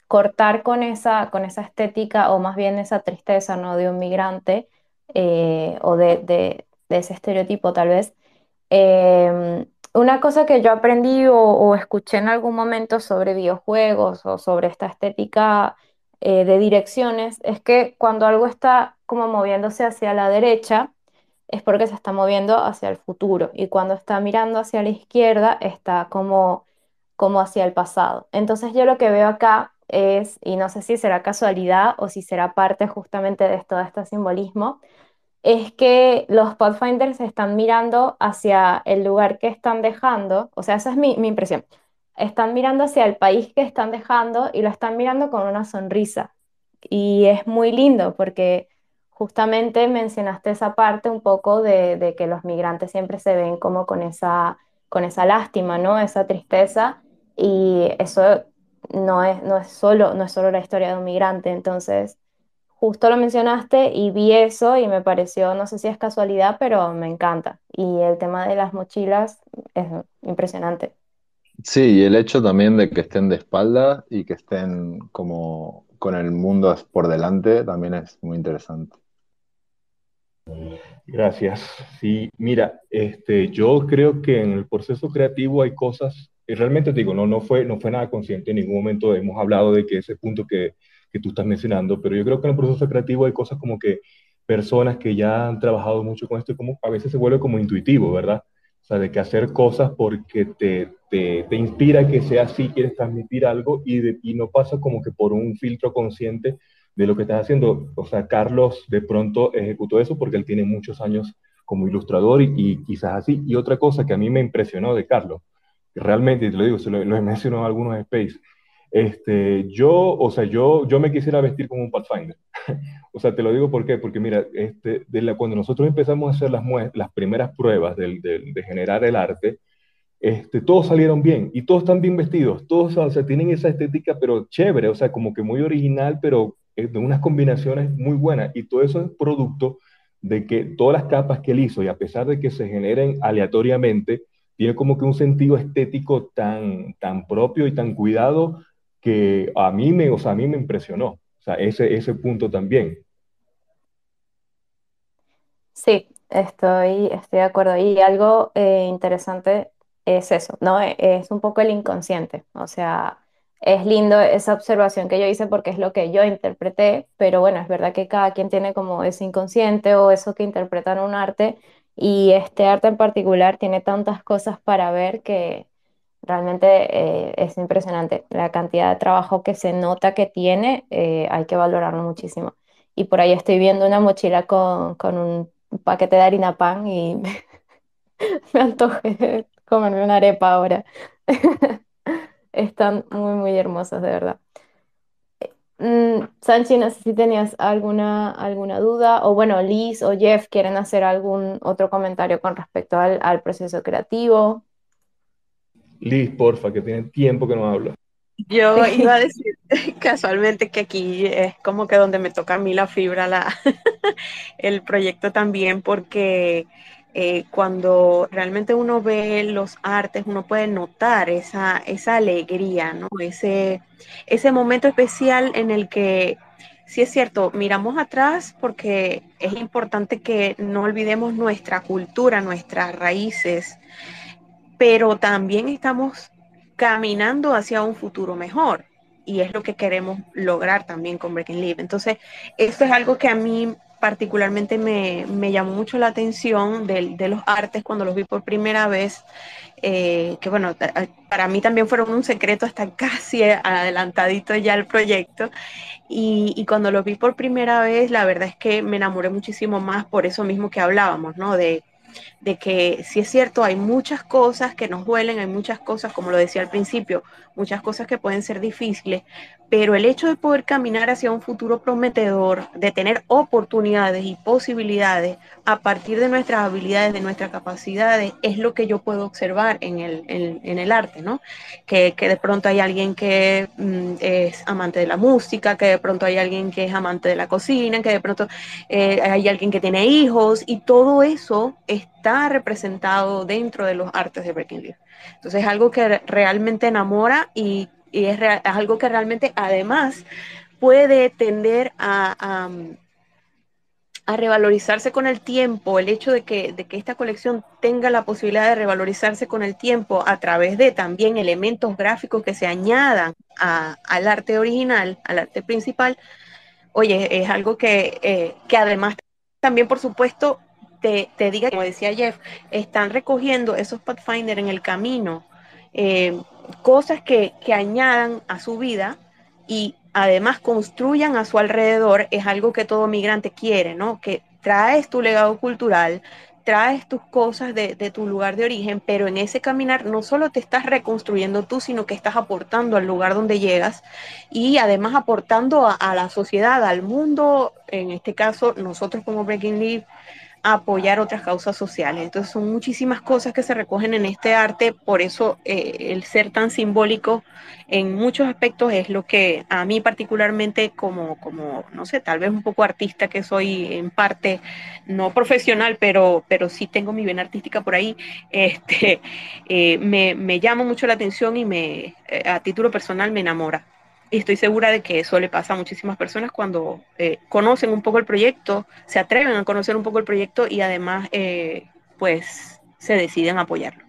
cortar con esa, con esa estética o más bien esa tristeza, ¿no? De un migrante eh, o de, ese estereotipo tal vez. Una cosa que yo aprendí o, escuché en algún momento sobre videojuegos o sobre esta estética eh, de direcciones es que cuando algo está como moviéndose hacia la derecha es porque se está moviendo hacia el futuro y cuando está mirando hacia la izquierda está como, como hacia el pasado. Entonces yo lo que veo acá es, y no sé si será casualidad o si será parte justamente de todo este simbolismo, es que los Pathfinders están mirando hacia el lugar que están dejando, o sea, esa es mi, mi impresión, están mirando hacia el país que están dejando y lo están mirando con una sonrisa. Y es muy lindo porque justamente mencionaste esa parte un poco de, de, que los migrantes siempre se ven como con esa, con esa lástima, ¿no? Esa tristeza. Y eso no es, no es, solo, no es solo la historia de un migrante. Entonces, justo lo mencionaste y vi eso y me pareció, no sé si es casualidad, pero me encanta. Y el tema de las mochilas es impresionante. Sí, y el hecho también de que estén de espalda y que estén como con el mundo por delante también es muy interesante. Gracias. Sí, mira, este, yo creo que en el proceso creativo hay cosas, y realmente digo, no, no, fue, no fue nada consciente, en ningún momento hemos hablado de que ese punto que, que tú estás mencionando, pero yo creo que en el proceso creativo hay cosas como que personas que ya han trabajado mucho con esto, como a veces se vuelve como intuitivo, ¿verdad? O sea, de que hacer cosas porque te, te, te inspira que sea así, quieres transmitir algo y, de, y no pasa como que por un filtro consciente de lo que estás haciendo. O sea, Carlos de pronto ejecutó eso porque él tiene muchos años como ilustrador y, y quizás así. Y otra cosa que a mí me impresionó de Carlos, realmente, te lo digo, se lo, lo he mencionado en algunos space, este, yo, o sea, yo, yo me quisiera vestir como un Pathfinder. o sea, te lo digo ¿por qué? porque, mira, este, de la, cuando nosotros empezamos a hacer las, las primeras pruebas de, de, de generar el arte, este, todos salieron bien y todos están bien vestidos, todos o sea, tienen esa estética, pero chévere, o sea, como que muy original, pero eh, de unas combinaciones muy buenas. Y todo eso es producto de que todas las capas que él hizo, y a pesar de que se generen aleatoriamente, tiene como que un sentido estético tan, tan propio y tan cuidado que a mí me, o sea, a mí me impresionó. O sea, ese, ese punto también. Sí, estoy, estoy de acuerdo. Y algo eh, interesante es eso, ¿no? E, es un poco el inconsciente. O sea, es lindo esa observación que yo hice porque es lo que yo interpreté, pero bueno, es verdad que cada quien tiene como ese inconsciente o eso que interpretan un arte y este arte en particular tiene tantas cosas para ver que realmente eh, es impresionante. La cantidad de trabajo que se nota que tiene, eh, hay que valorarlo muchísimo. Y por ahí estoy viendo una mochila con, con un paquete de harina pan y me antojé comerme una arepa ahora. Están muy, muy hermosas, de verdad. Mm, Sanchi, no sé si tenías alguna, alguna duda, o bueno, Liz o Jeff quieren hacer algún otro comentario con respecto al proceso creativo. Liz, porfa, que tiene tiempo que no habla. Yo iba a decir casualmente que aquí es como que donde me toca a mí la fibra, la, el proyecto también, porque eh, cuando realmente uno ve los artes, uno puede notar esa, esa alegría, ¿no? Ese, ese momento especial en el que, sí es cierto, miramos atrás porque es importante que no olvidemos nuestra cultura, nuestras raíces, pero también estamos caminando hacia un futuro mejor. Y es lo que queremos lograr también con Breaking Live. Entonces, esto es algo que a mí particularmente me, llamó mucho la atención de, los artes cuando los vi por primera vez, eh, que bueno, para mí también fueron un secreto hasta casi adelantadito ya el proyecto. Y, y, cuando los vi por primera vez, la verdad es que me enamoré muchísimo más por eso mismo que hablábamos, ¿no? De, de que si es cierto, hay muchas cosas que nos duelen, hay muchas cosas, como lo decía al principio, muchas cosas que pueden ser difíciles, pero el hecho de poder caminar hacia un futuro prometedor, de tener oportunidades y posibilidades a partir de nuestras habilidades, de nuestras capacidades, es lo que yo puedo observar en el, en, el arte, ¿no? Que, que, de pronto hay alguien que mm, es amante de la música, que de pronto hay alguien que es amante de la cocina, que de pronto eh, hay alguien que tiene hijos, y todo eso está representado dentro de los artes de Breaking Leaf. Entonces es algo que realmente enamora y, es, algo que realmente además puede tender a, a, revalorizarse con el tiempo, el hecho de que, de que esta colección tenga la posibilidad de revalorizarse con el tiempo a través de también elementos gráficos que se añadan al arte original, al arte principal, oye, es algo que, eh, que además también, por supuesto, te, diga, como decía Jeff, están recogiendo esos Pathfinder en el camino, eh, cosas que, que añadan a su vida y además construyan a su alrededor, es algo que todo migrante quiere, ¿no? Que traes tu legado cultural, traes tus cosas de, tu lugar de origen, pero en ese caminar no solo te estás reconstruyendo tú, sino que estás aportando al lugar donde llegas y además aportando a, a la sociedad, al mundo, en este caso nosotros como Breaking Leaf, apoyar otras causas sociales. Entonces son muchísimas cosas que se recogen en este arte, por eso eh, el ser tan simbólico en muchos aspectos es lo que a mí particularmente como, como, no sé, tal vez un poco artista que soy en parte, no profesional, pero, pero sí tengo mi vena artística por ahí, este, eh, me, me, llama mucho la atención y me, eh, a título personal me enamora. Y estoy segura de que eso le pasa a muchísimas personas cuando eh, conocen un poco el proyecto, se atreven a conocer un poco el proyecto y además eh, pues se deciden apoyarlo.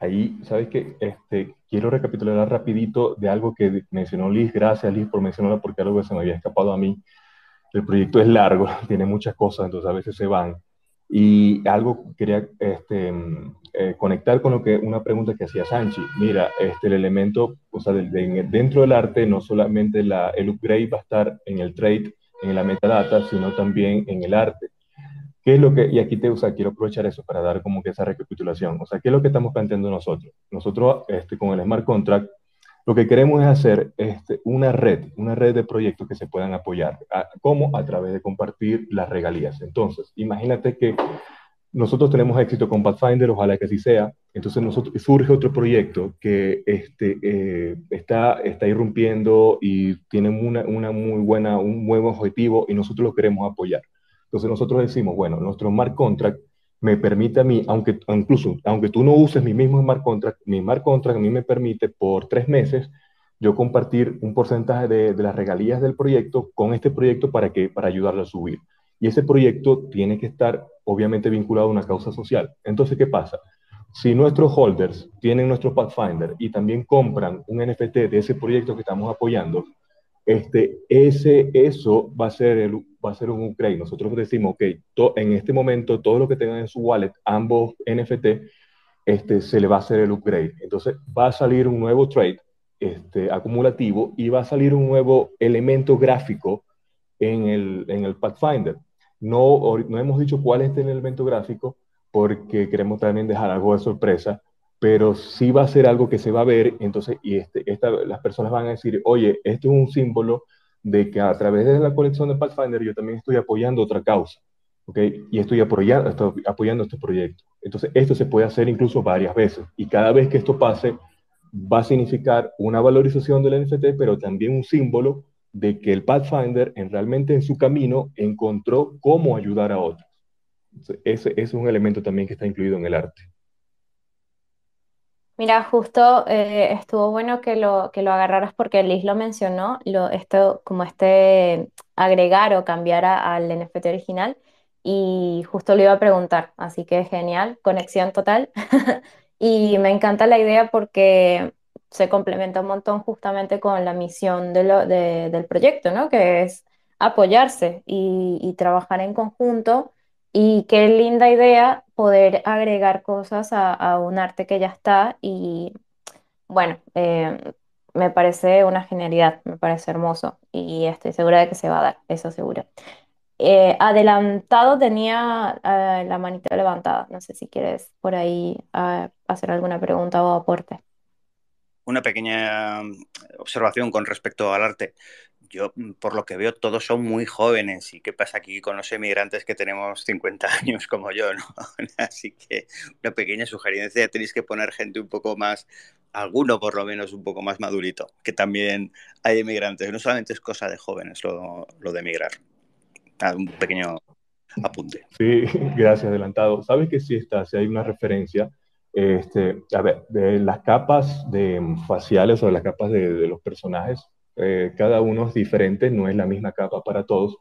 Ahí, ¿sabes qué? Este, quiero recapitular rapidito de algo que mencionó Liz. Gracias, Liz, por mencionarlo, porque algo que se me había escapado a mí. El proyecto es largo, tiene muchas cosas, entonces a veces se van. Y algo quería este, eh, conectar con lo que una pregunta que hacía Sanchi. Mira, este, el elemento, o sea, dentro del arte, no solamente la, el upgrade va a estar en el trade, en la metadata, sino también en el arte. ¿Qué es lo que, y aquí te, usa quiero aprovechar eso para dar como que esa recapitulación, o sea, ¿qué es lo que estamos planteando nosotros? Nosotros, este, con el smart contract, lo que queremos es hacer este, una red, una red de proyectos que se puedan apoyar. ¿Cómo? A través de compartir las regalías. Entonces, imagínate que nosotros tenemos éxito con Pathfinder, ojalá que así sea. Entonces nosotros, surge otro proyecto que este, eh, está, está irrumpiendo y tiene una, una, muy buena, un buen objetivo y nosotros lo queremos apoyar. Entonces nosotros decimos, bueno, nuestro smart contract me permite a mí, aunque incluso, aunque tú no uses mi mismo smart contract, mi smart contract a mí me permite por tres meses yo compartir un porcentaje de, las regalías del proyecto con este proyecto para, que, para ayudarlo a subir. Y ese proyecto tiene que estar obviamente vinculado a una causa social. Entonces, ¿qué pasa? Si nuestros holders tienen nuestro Pathfinder y también compran un NFT de ese proyecto que estamos apoyando, este, ese, eso va a ser, el, va a ser un upgrade. Nosotros decimos, ok, en este momento todo lo que tengan en su wallet, ambos NFT, este, se le va a hacer el upgrade. Entonces va a salir un nuevo trade este, acumulativo y va a salir un nuevo elemento gráfico en el, en el Pathfinder. No, no hemos dicho cuál es el elemento gráfico porque queremos también dejar algo de sorpresa, pero sí va a ser algo que se va a ver, entonces, y este, esta, las personas van a decir, oye, esto es un símbolo de que a través de la colección de Pathfinder yo también estoy apoyando otra causa, ¿ok? Y estoy apoyando, estoy apoyando este proyecto. Entonces, esto se puede hacer incluso varias veces, y cada vez que esto pase, va a significar una valorización del NFT, pero también un símbolo de que el Pathfinder en, realmente en su camino encontró cómo ayudar a otros. ese es un elemento también que está incluido en el arte. Mira, justo eh, estuvo bueno que lo, que lo agarraras porque Liz lo mencionó, lo, esto, como este agregar o cambiar al NFT original, y justo lo iba a preguntar, así que genial, conexión total. y me encanta la idea porque se complementa un montón justamente con la misión de del proyecto, ¿no? Que es apoyarse y trabajar en conjunto y qué linda idea poder agregar cosas a, un arte que ya está y bueno, eh, me parece una genialidad, me parece hermoso y estoy segura de que se va a dar, eso seguro. Eh, adelantado tenía eh, la manita levantada, no sé si quieres por ahí hacer alguna pregunta o aporte. Una pequeña observación con respecto al arte yo, mm, por lo que veo, todos son muy jóvenes. ¿Y qué pasa aquí con los emigrantes que tenemos 50 años como yo? ¿no? Así que una pequeña sugerencia, tenéis que poner gente un poco más, alguno por lo menos un poco más madurito, que también hay emigrantes. No solamente es cosa de jóvenes lo, de emigrar. Un pequeño apunte. Sí, gracias, adelantado. Sabes que sí está, si hay una referencia. Este, a ver, de las capas de faciales o las capas de los personajes, eh, cada uno es diferente, no es la misma capa para todos,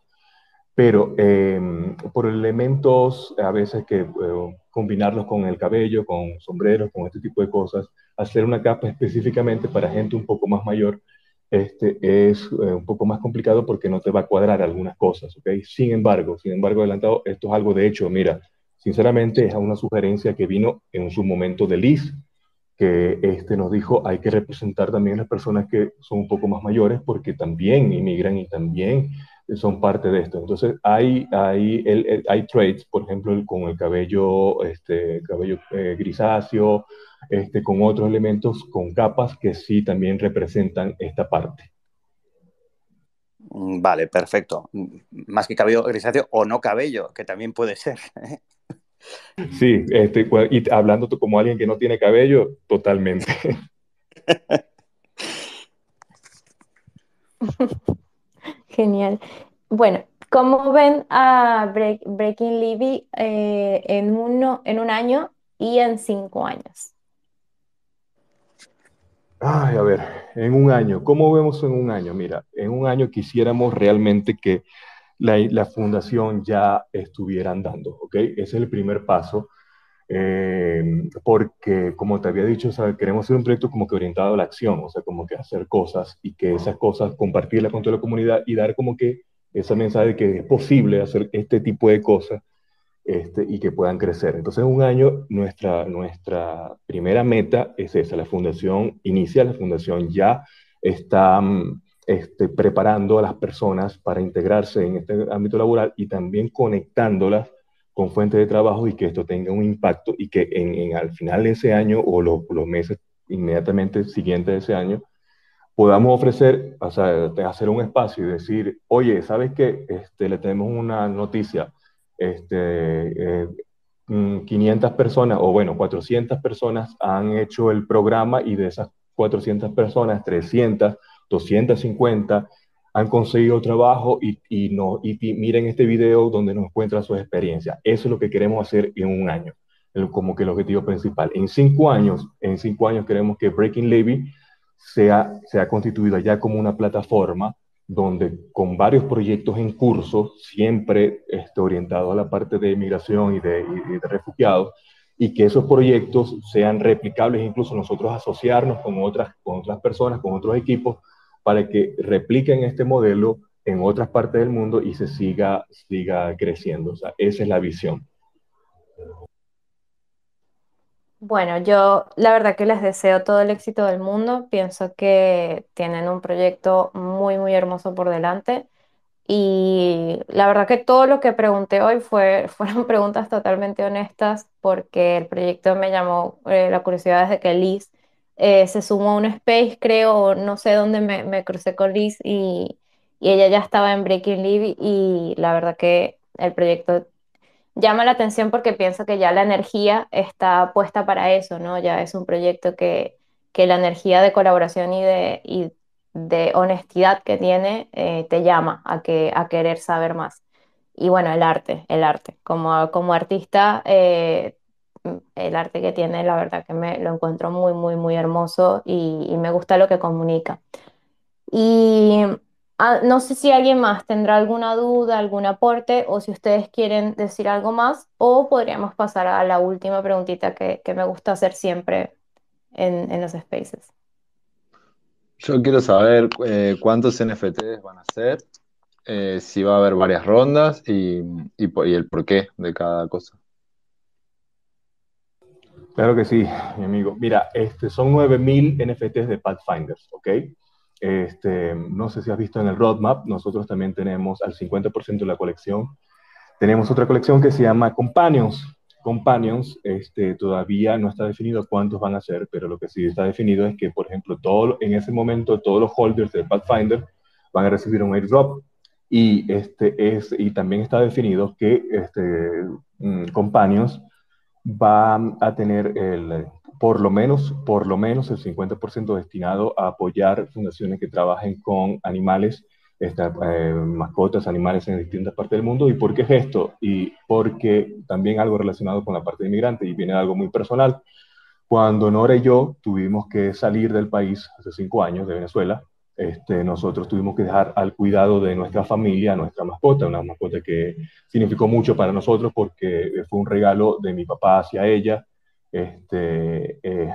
pero em, por elementos a veces que eh, combinarlos con el cabello, con sombreros, con este tipo de cosas, hacer una capa específicamente para gente un poco más mayor, este, es eh, un poco más complicado porque no te va a cuadrar algunas cosas, ¿ok? Sin embargo, sin embargo, adelantado, esto es algo de hecho, mira, sinceramente es una sugerencia que vino en su momento de Liz, que este nos dijo hay que representar también a las personas que son un poco más mayores porque también inmigran y también son parte de esto. Entonces hay, hay, hay traits, por ejemplo, con el cabello, este, cabello eh, grisáceo, este, con otros elementos, con capas que sí también representan esta parte. Mm, vale, perfecto. Más que cabello grisáceo o no cabello, que también puede ser. ¿eh? Sí, este, y hablando tú como alguien que no tiene cabello, totalmente. Genial. Bueno, ¿cómo ven a Breaking Levy eh, en, uno, en un año y en cinco años? Ay, a ver, en un año, ¿cómo vemos en un año? Mira, en un año quisiéramos realmente que la, fundación ya estuviera andando, ¿ok? Es el primer paso, eh, porque como te había dicho, queremos hacer un proyecto como que orientado a la acción, o sea, como que hacer cosas y que esas cosas compartirlas con toda la comunidad y dar como que ese mensaje de que es posible hacer este tipo de cosas este, y que puedan crecer. Entonces, en un año, nuestra, nuestra primera meta es esa, la fundación inicia, la fundación ya está... Este, preparando a las personas para integrarse en este ámbito laboral y también conectándolas con fuentes de trabajo y que esto tenga un impacto y que en, al final de ese año o los meses inmediatamente siguientes de ese año podamos ofrecer, hacer un espacio y decir, oye, ¿sabes qué? Este, le tenemos una noticia, este, 500 eh, mm, personas, o bueno, 400 personas han hecho el programa y de esas 400 personas, 300 250 han conseguido trabajo y, y, no, y, miren este video donde nos encuentran sus experiencias. Eso es lo que queremos hacer en un año, como que el objetivo principal. En cinco años, en cinco años queremos que Breaking Levy sea, sea constituida ya como una plataforma donde con varios proyectos en curso, siempre este, orientado a la parte de migración y de, y de refugiados, y que esos proyectos sean replicables, incluso nosotros asociarnos con otras, con otras personas, con otros equipos, para que repliquen este modelo en otras partes del mundo y se siga, siga creciendo. O sea, esa es la visión. Bueno, yo la verdad que les deseo todo el éxito del mundo. Pienso que tienen un proyecto muy, muy hermoso por delante. Y la verdad que todo lo que pregunté hoy fue, fueron preguntas totalmente honestas porque el proyecto me llamó eh, la curiosidad desde que Liz eh, se sumó a un space, creo, no sé dónde me, me crucé con Liz y, y, ella ya estaba en Breaking Live y la verdad que el proyecto llama la atención porque pienso que ya la energía está puesta para eso, ¿no? Ya es un proyecto que, que la energía de colaboración y de, y de honestidad que tiene eh, te llama a, que, a querer saber más. Y bueno, el arte, el arte. Como, como artista, eh, el arte que tiene, la verdad que me lo encuentro muy, muy, muy hermoso y, me gusta lo que comunica. Y Ah, no sé si alguien más tendrá alguna duda, algún aporte o si ustedes quieren decir algo más o podríamos pasar a la última preguntita que, me gusta hacer siempre en, en, los spaces. Yo quiero saber eh, cuántos NFTs van a ser, eh, si va a haber varias rondas y, y, y el porqué de cada cosa. Claro que sí, mi amigo. Mira, este, son 9.000 NFTs de Pathfinders, ¿ok? Este, no sé si has visto en el roadmap, nosotros también tenemos al 50% de la colección. Tenemos otra colección que se llama Companions. Companions, este, todavía no está definido cuántos van a ser, pero lo que sí está definido es que, por ejemplo, todo, en ese momento todos los holders de Pathfinder van a recibir un airdrop y, este, es, y también está definido que este, mm, Companions va a tener el, por lo menos, por lo menos el 50% destinado a apoyar fundaciones que trabajen con animales, esta, eh, mascotas, animales en distintas partes del mundo. ¿Y por qué es esto? Y porque también algo relacionado con la parte de inmigrante y viene algo muy personal. Cuando Nora y yo tuvimos que salir del país hace cinco años de Venezuela, este, nosotros tuvimos que dejar al cuidado de nuestra familia, nuestra mascota, una mascota que significó mucho para nosotros porque fue un regalo de mi papá hacia ella, este, eh,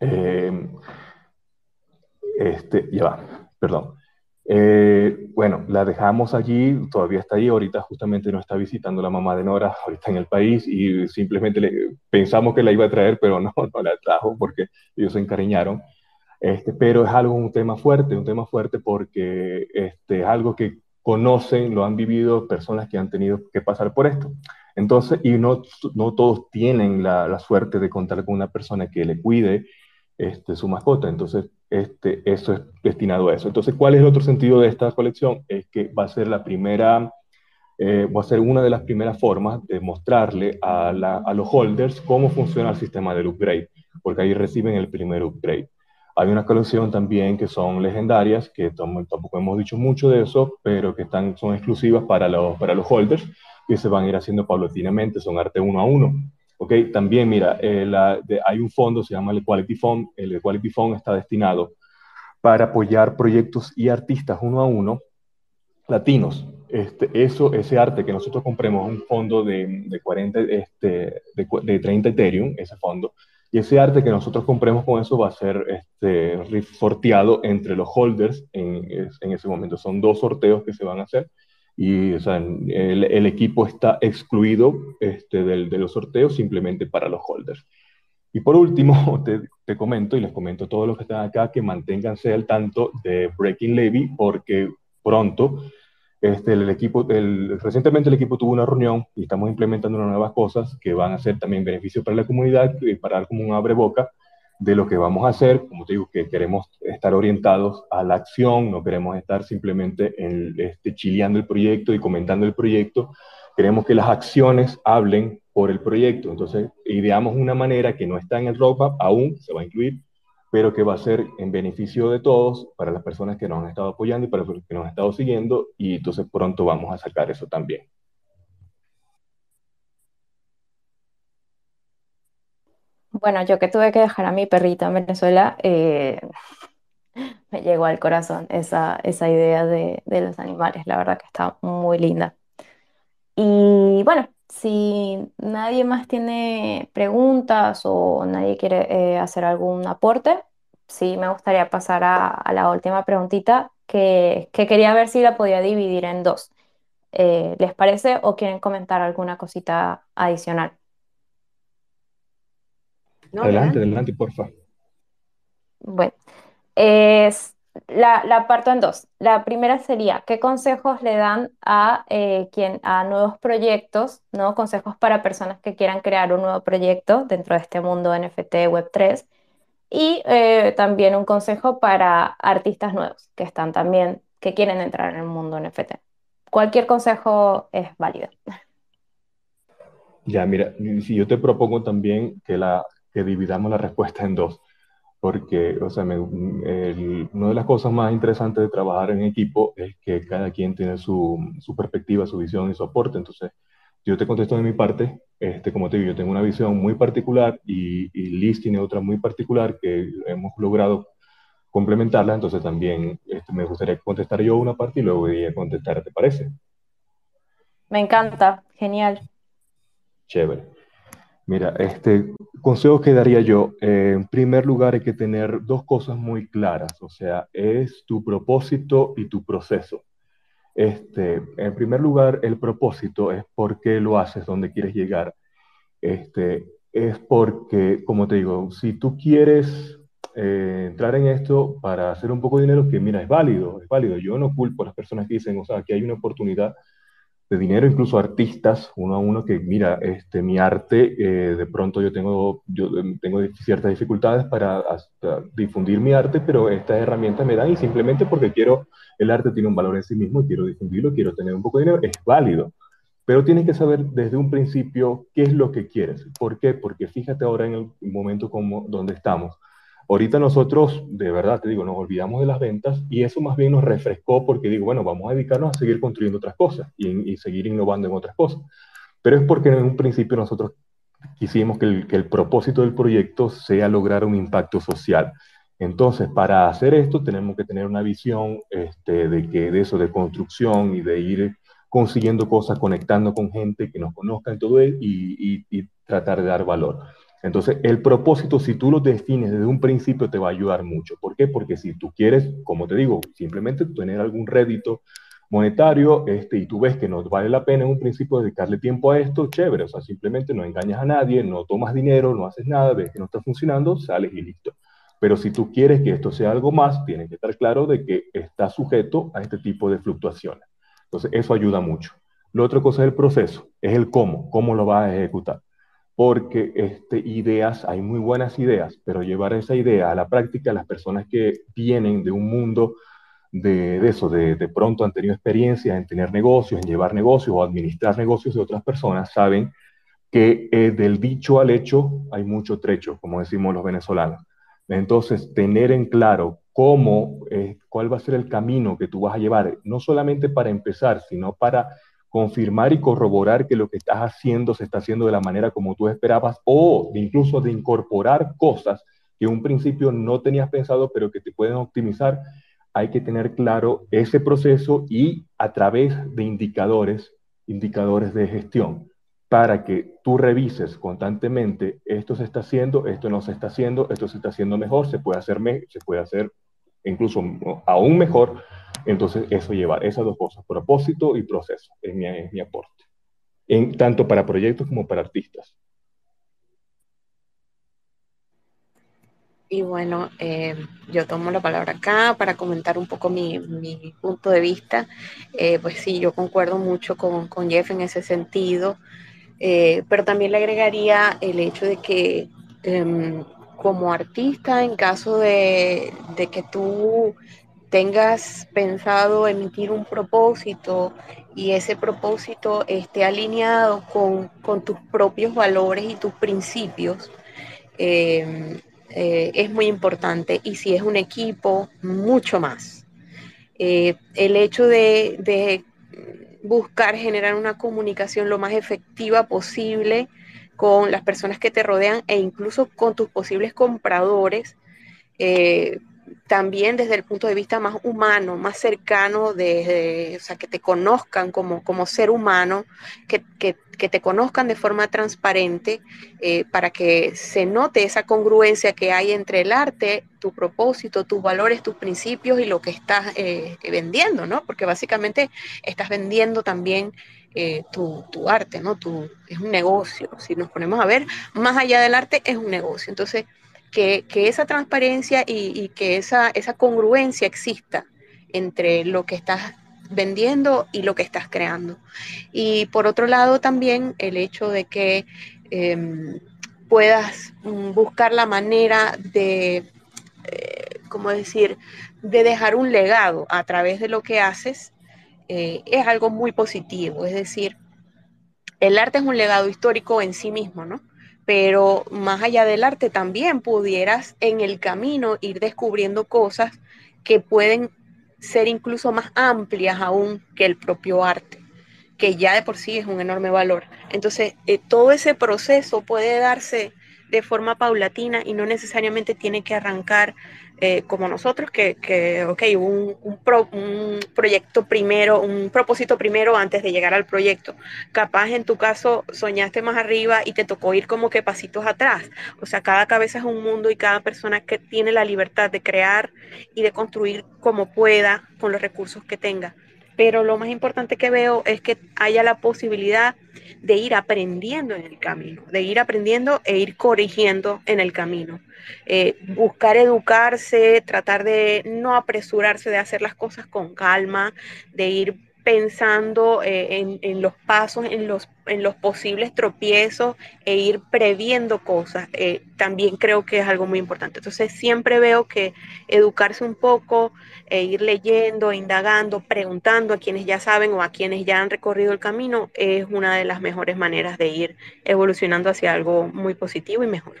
eh, este, ya va, perdón. Eh, bueno, la dejamos allí, todavía está ahí, ahorita justamente nos está visitando la mamá de Nora, ahorita en el país, y simplemente le, pensamos que la iba a traer, pero no, no la trajo porque ellos se encariñaron. Este, pero es algo, un tema fuerte, un tema fuerte porque este, es algo que conocen, lo han vivido personas que han tenido que pasar por esto. Entonces, y no, no todos tienen la, la, suerte de contar con una persona que le cuide este, su mascota. Entonces, este, eso es destinado a eso. Entonces, ¿cuál es el otro sentido de esta colección? Es que va a ser la primera, eh, va a ser una de las primeras formas de mostrarle a, la, a los holders cómo funciona el sistema del upgrade, porque ahí reciben el primer upgrade. Hay una colección también que son legendarias, que tampoco hemos dicho mucho de eso, pero que están, son exclusivas para los, para los holders que se van a ir haciendo paulatinamente, son arte uno a uno. ¿ok? También, mira, eh, la, de, hay un fondo, se llama el Equality Fund. El Equality Fund está destinado para apoyar proyectos y artistas uno a uno latinos. Este, eso, ese arte que nosotros compremos, un fondo de, de 40, este, de, de 30 Ethereum, ese fondo, y ese arte que nosotros compremos con eso va a ser este, sorteado entre los holders en, ese momento. Son dos sorteos que se van a hacer y el, equipo está excluido este, del, de los sorteos simplemente para los holders. Y por último, te, te, comento y les comento a todos los que están acá que manténganse al tanto de Breaking Levy porque pronto este, el equipo, el, recientemente el equipo tuvo una reunión y estamos implementando unas nuevas cosas que van a ser también beneficios para la comunidad y para dar como un abre boca de lo que vamos a hacer. Como te digo, que queremos estar orientados a la acción, no queremos estar simplemente en, este, chileando el proyecto y comentando el proyecto. Queremos que las acciones hablen por el proyecto. Entonces, ideamos una manera que no está en el roadmap aún, se va a incluir, pero que va a ser en beneficio de todos, para las personas que nos han estado apoyando y para los que nos han estado siguiendo, y entonces pronto vamos a sacar eso también. Bueno, yo que tuve que dejar a mi perrita en Venezuela, eh, me llegó al corazón esa, esa idea de, de los animales. La verdad que está muy linda. Y bueno, si nadie más tiene preguntas o nadie quiere eh, hacer algún aporte, sí me gustaría pasar a, a la última preguntita que, que quería ver si la podía dividir en dos. Eh, ¿les parece o quieren comentar alguna cosita adicional? No, adelante, adelante, por porfa. Bueno, es, la, la, parto en dos. La primera sería, ¿qué consejos le dan a, eh, quien, a nuevos proyectos, ¿no? consejos para personas que quieran crear un nuevo proyecto dentro de este mundo NFT Web3? Y eh, también un consejo para artistas nuevos que están también, que quieren entrar en el mundo NFT cualquier consejo es válido. Ya, mira, si yo te propongo también que, la, que dividamos la respuesta en dos, porque, o sea, una de las cosas más interesantes de trabajar en equipo es que cada quien tiene su, su perspectiva, su visión y su aporte. Entonces, yo te contesto de mi parte, este, como te digo, yo tengo una visión muy particular y, y Liz tiene otra muy particular que hemos logrado complementarla, entonces también este, me gustaría contestar yo una parte y luego a contestar, ¿te parece? Me encanta, genial. Chévere. Mira, este consejo que daría yo, eh, en primer lugar hay que tener dos cosas muy claras, o sea, es tu propósito y tu proceso. Este, en primer lugar, el propósito es por qué lo haces, dónde quieres llegar. Este, es porque, como te digo, si tú quieres eh, entrar en esto para hacer un poco de dinero, que mira, es válido, es válido. Yo no culpo a las personas que dicen, o sea, que hay una oportunidad de dinero, incluso artistas, uno a uno, que mira, este, mi arte, eh, de pronto yo tengo, yo em, tengo ciertas dificultades para difundir mi arte, pero estas herramientas me dan y simplemente porque quiero, el arte tiene un valor en sí mismo quiero difundirlo, quiero tener un poco de dinero, es válido. Pero tienes que saber desde un principio qué es lo que quieres. ¿Por qué? Porque fíjate ahora en el momento como donde estamos Ahorita nosotros, de verdad te digo, nos olvidamos de las ventas y eso más bien nos refrescó porque digo, bueno, vamos a dedicarnos a seguir construyendo otras cosas y, seguir innovando en otras cosas. Pero es porque en un principio nosotros quisimos que el, que el propósito del proyecto sea lograr un impacto social. Entonces, para hacer esto tenemos que tener una visión este, de, que, de eso, de construcción y de ir consiguiendo cosas, conectando con gente que nos conozca en todo y, y, y tratar de dar valor. Entonces, el propósito, si tú lo defines desde un principio, te va a ayudar mucho. ¿Por qué? Porque si tú quieres, como te digo, simplemente tener algún rédito monetario este, y tú ves que no vale la pena en un principio dedicarle tiempo a esto, chévere. O sea, simplemente no engañas a nadie, no tomas dinero, no haces nada, ves que no está funcionando, sales y listo. Pero si tú quieres que esto sea algo más, tienes que estar claro de que está sujeto a este tipo de fluctuaciones. Entonces, eso ayuda mucho. La otra cosa es el proceso, es el cómo, cómo lo vas a ejecutar porque este, ideas, hay muy buenas ideas, pero llevar esa idea a la práctica, las personas que vienen de un mundo de, de eso, de, pronto han tenido experiencia en tener negocios, en llevar negocios o administrar negocios de otras personas, saben que eh, del dicho al hecho hay mucho trecho, como decimos los venezolanos. Entonces, tener en claro cómo, eh, cuál va a ser el camino que tú vas a llevar, no solamente para empezar, sino para confirmar y corroborar que lo que estás haciendo se está haciendo de la manera como tú esperabas o incluso de incorporar cosas que un principio no tenías pensado pero que te pueden optimizar, hay que tener claro ese proceso y a través de indicadores, indicadores de gestión, para que tú revises constantemente esto se está haciendo, esto no se está haciendo, esto se está haciendo mejor, se puede hacer, se puede hacer incluso aún mejor entonces, eso llevar esas dos cosas, propósito y proceso, es mi, mi aporte, en, tanto para proyectos como para artistas. Y bueno, eh, yo tomo la palabra acá para comentar un poco mi, mi punto de vista. Eh, pues sí, yo concuerdo mucho con, con Jeff en ese sentido, eh, pero también le agregaría el hecho de que em, como artista, en caso de, que tú tengas pensado emitir un propósito y ese propósito esté alineado con, tus propios valores y tus principios, em, eh, es muy importante. Y si es un equipo, mucho más. Eh, el hecho de, buscar generar una comunicación lo más efectiva posible con las personas que te rodean e incluso con tus posibles compradores. Eh, también desde el punto de vista más humano, más cercano, de, o sea, que te conozcan como, como ser humano, que, que, te conozcan de forma transparente eh, para que se note esa congruencia que hay entre el arte, tu propósito, tus valores, tus principios y lo que estás eh, vendiendo, ¿no? Porque básicamente estás vendiendo también eh, tu, tu, arte, ¿no? Tu, es un negocio. Si nos ponemos a ver, más allá del arte es un negocio. Entonces, que, esa transparencia y, que esa, esa congruencia exista entre lo que estás vendiendo y lo que estás creando. Y por otro lado también el hecho de que em, puedas mm, buscar la manera de, eh, ¿cómo decir?, de dejar un legado a través de lo que haces, eh, es algo muy positivo. Es decir, el arte es un legado histórico en sí mismo, ¿no? Pero más allá del arte también pudieras en el camino ir descubriendo cosas que pueden ser incluso más amplias aún que el propio arte, que ya de por sí es un enorme valor. Entonces, eh, todo ese proceso puede darse de forma paulatina y no necesariamente tiene que arrancar eh, como nosotros, que, que ok, un, un, proyecto primero, un propósito primero antes de llegar al proyecto. Capaz en tu caso soñaste más arriba y te tocó ir como que pasitos atrás. O sea, cada cabeza es un mundo y cada persona que tiene la libertad de crear y de construir como pueda con los recursos que tenga pero lo más importante que veo es que haya la posibilidad de ir aprendiendo en el camino, de ir aprendiendo e ir corrigiendo en el camino. Eh, buscar educarse, tratar de no apresurarse, de hacer las cosas con calma, de ir pensando eh, en, los pasos, en los, en los posibles tropiezos e ir previendo cosas, eh, también creo que es algo muy importante. Entonces siempre veo que educarse un poco, e ir leyendo, indagando, preguntando a quienes ya saben o a quienes ya han recorrido el camino es una de las mejores maneras de ir evolucionando hacia algo muy positivo y mejor.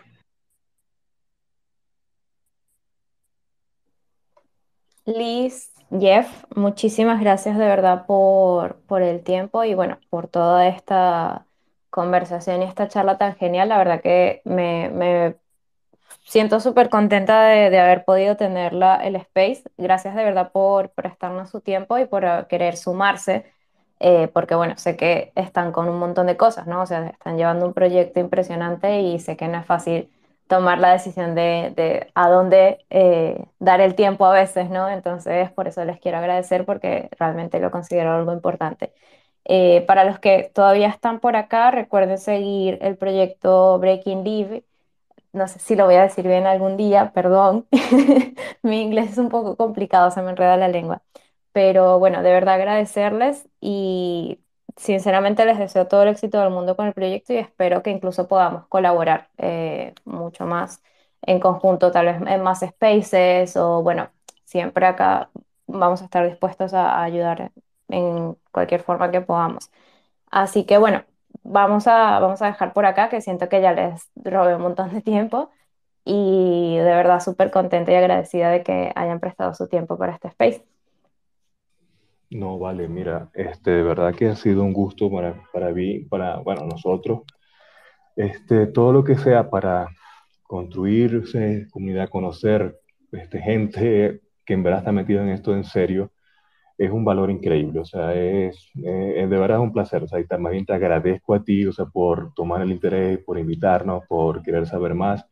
Liz, Jeff, muchísimas gracias de verdad por, por el tiempo y bueno, por toda esta conversación y esta charla tan genial. La verdad que me, me siento súper contenta de, de, haber podido tener el space. Gracias de verdad por prestarnos su tiempo y por querer sumarse, eh, porque bueno, sé que están con un montón de cosas, ¿no? O sea, están llevando un proyecto impresionante y sé que no es fácil tomar la decisión de, de a dónde eh, dar el tiempo a veces, ¿no? Entonces, por eso les quiero agradecer porque realmente lo considero algo importante. Eh, para los que todavía están por acá, recuerden seguir el proyecto Breaking Leave. No sé si lo voy a decir bien algún día, perdón. Mi inglés es un poco complicado, se me enreda la lengua. Pero bueno, de verdad agradecerles y sinceramente les deseo todo el éxito del mundo con el proyecto y espero que incluso podamos colaborar eh, mucho más en conjunto, tal vez en más spaces o bueno, siempre acá vamos a estar dispuestos a, ayudar en cualquier forma que podamos. Así que bueno, vamos a, vamos a dejar por acá, que siento que ya les robé un montón de tiempo y de verdad súper contenta y agradecida de que hayan prestado su tiempo para este space. No, vale, mira, este, de verdad que ha sido un gusto para, para mí, para, bueno, nosotros. Este, todo lo que sea para construirse comunidad, conocer este, gente que en verdad está metida en esto en serio, es un valor increíble. O sea, es, de verdad es un placer. O sea, y más bien te agradezco a ti, o sea, por tomar el interés, por invitarnos, por querer saber más.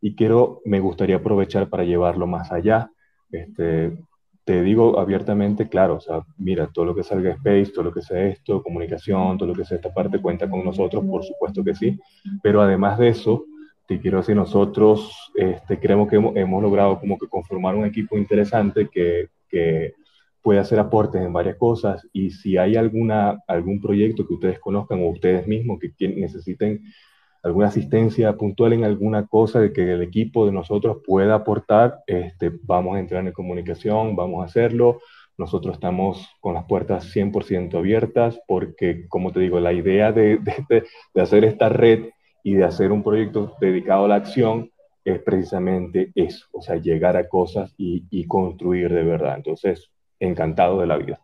Y quiero, me gustaría aprovechar para llevarlo más allá. Este, te digo abiertamente, claro, o sea, mira, todo lo que salga Space, todo lo que sea esto, comunicación, todo lo que sea esta parte cuenta con nosotros, por supuesto que sí, pero además de eso, te quiero decir, nosotros este, creemos que hemos, logrado como que conformar un equipo interesante que, que puede hacer aportes en varias cosas. Y si hay alguna, algún proyecto que ustedes conozcan o ustedes mismos que necesiten alguna asistencia puntual en alguna cosa de que el equipo de nosotros pueda aportar, este, vamos a entrar en comunicación, vamos a hacerlo. Nosotros estamos con las puertas 100% abiertas porque, como te digo, la idea de, de, hacer esta red y de hacer un proyecto dedicado a la acción es precisamente eso, o sea, llegar a cosas y, y construir de verdad. Entonces, encantado de la vida.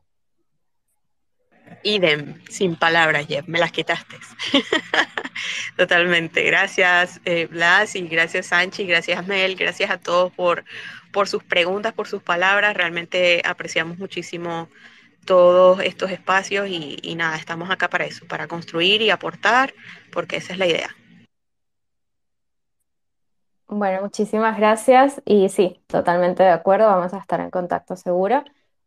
Idem, sin palabras, Jeff, me las quitaste. Totalmente. Gracias, eh, Blas, y gracias, Sanchi, gracias, Mel, gracias a todos por, por sus preguntas, por sus palabras. Realmente apreciamos muchísimo todos estos espacios y, y nada, estamos acá para eso, para construir y aportar, porque esa es la idea. Bueno, muchísimas gracias y sí, totalmente de acuerdo, vamos a estar en contacto seguro.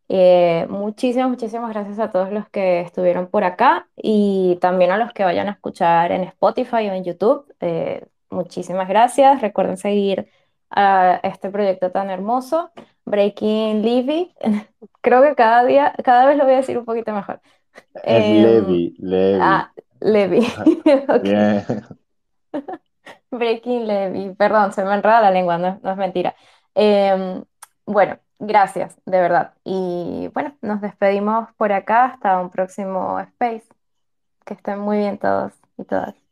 Eh, muchísimas, muchísimas gracias a todos los que estuvieron por acá y también a los que vayan a escuchar en Spotify o en YouTube. Eh, muchísimas gracias. Recuerden seguir a este proyecto tan hermoso, Breaking Levy. Creo que cada día, cada vez lo voy a decir un poquito mejor. Es Em, Levi, Levi. Ah, Levy. Breaking Levy, perdón, se me enreda la lengua, no, no es mentira. Em, bueno, gracias, de verdad. Y bueno, nos despedimos por acá hasta un próximo space. Que estén muy bien todos y todas.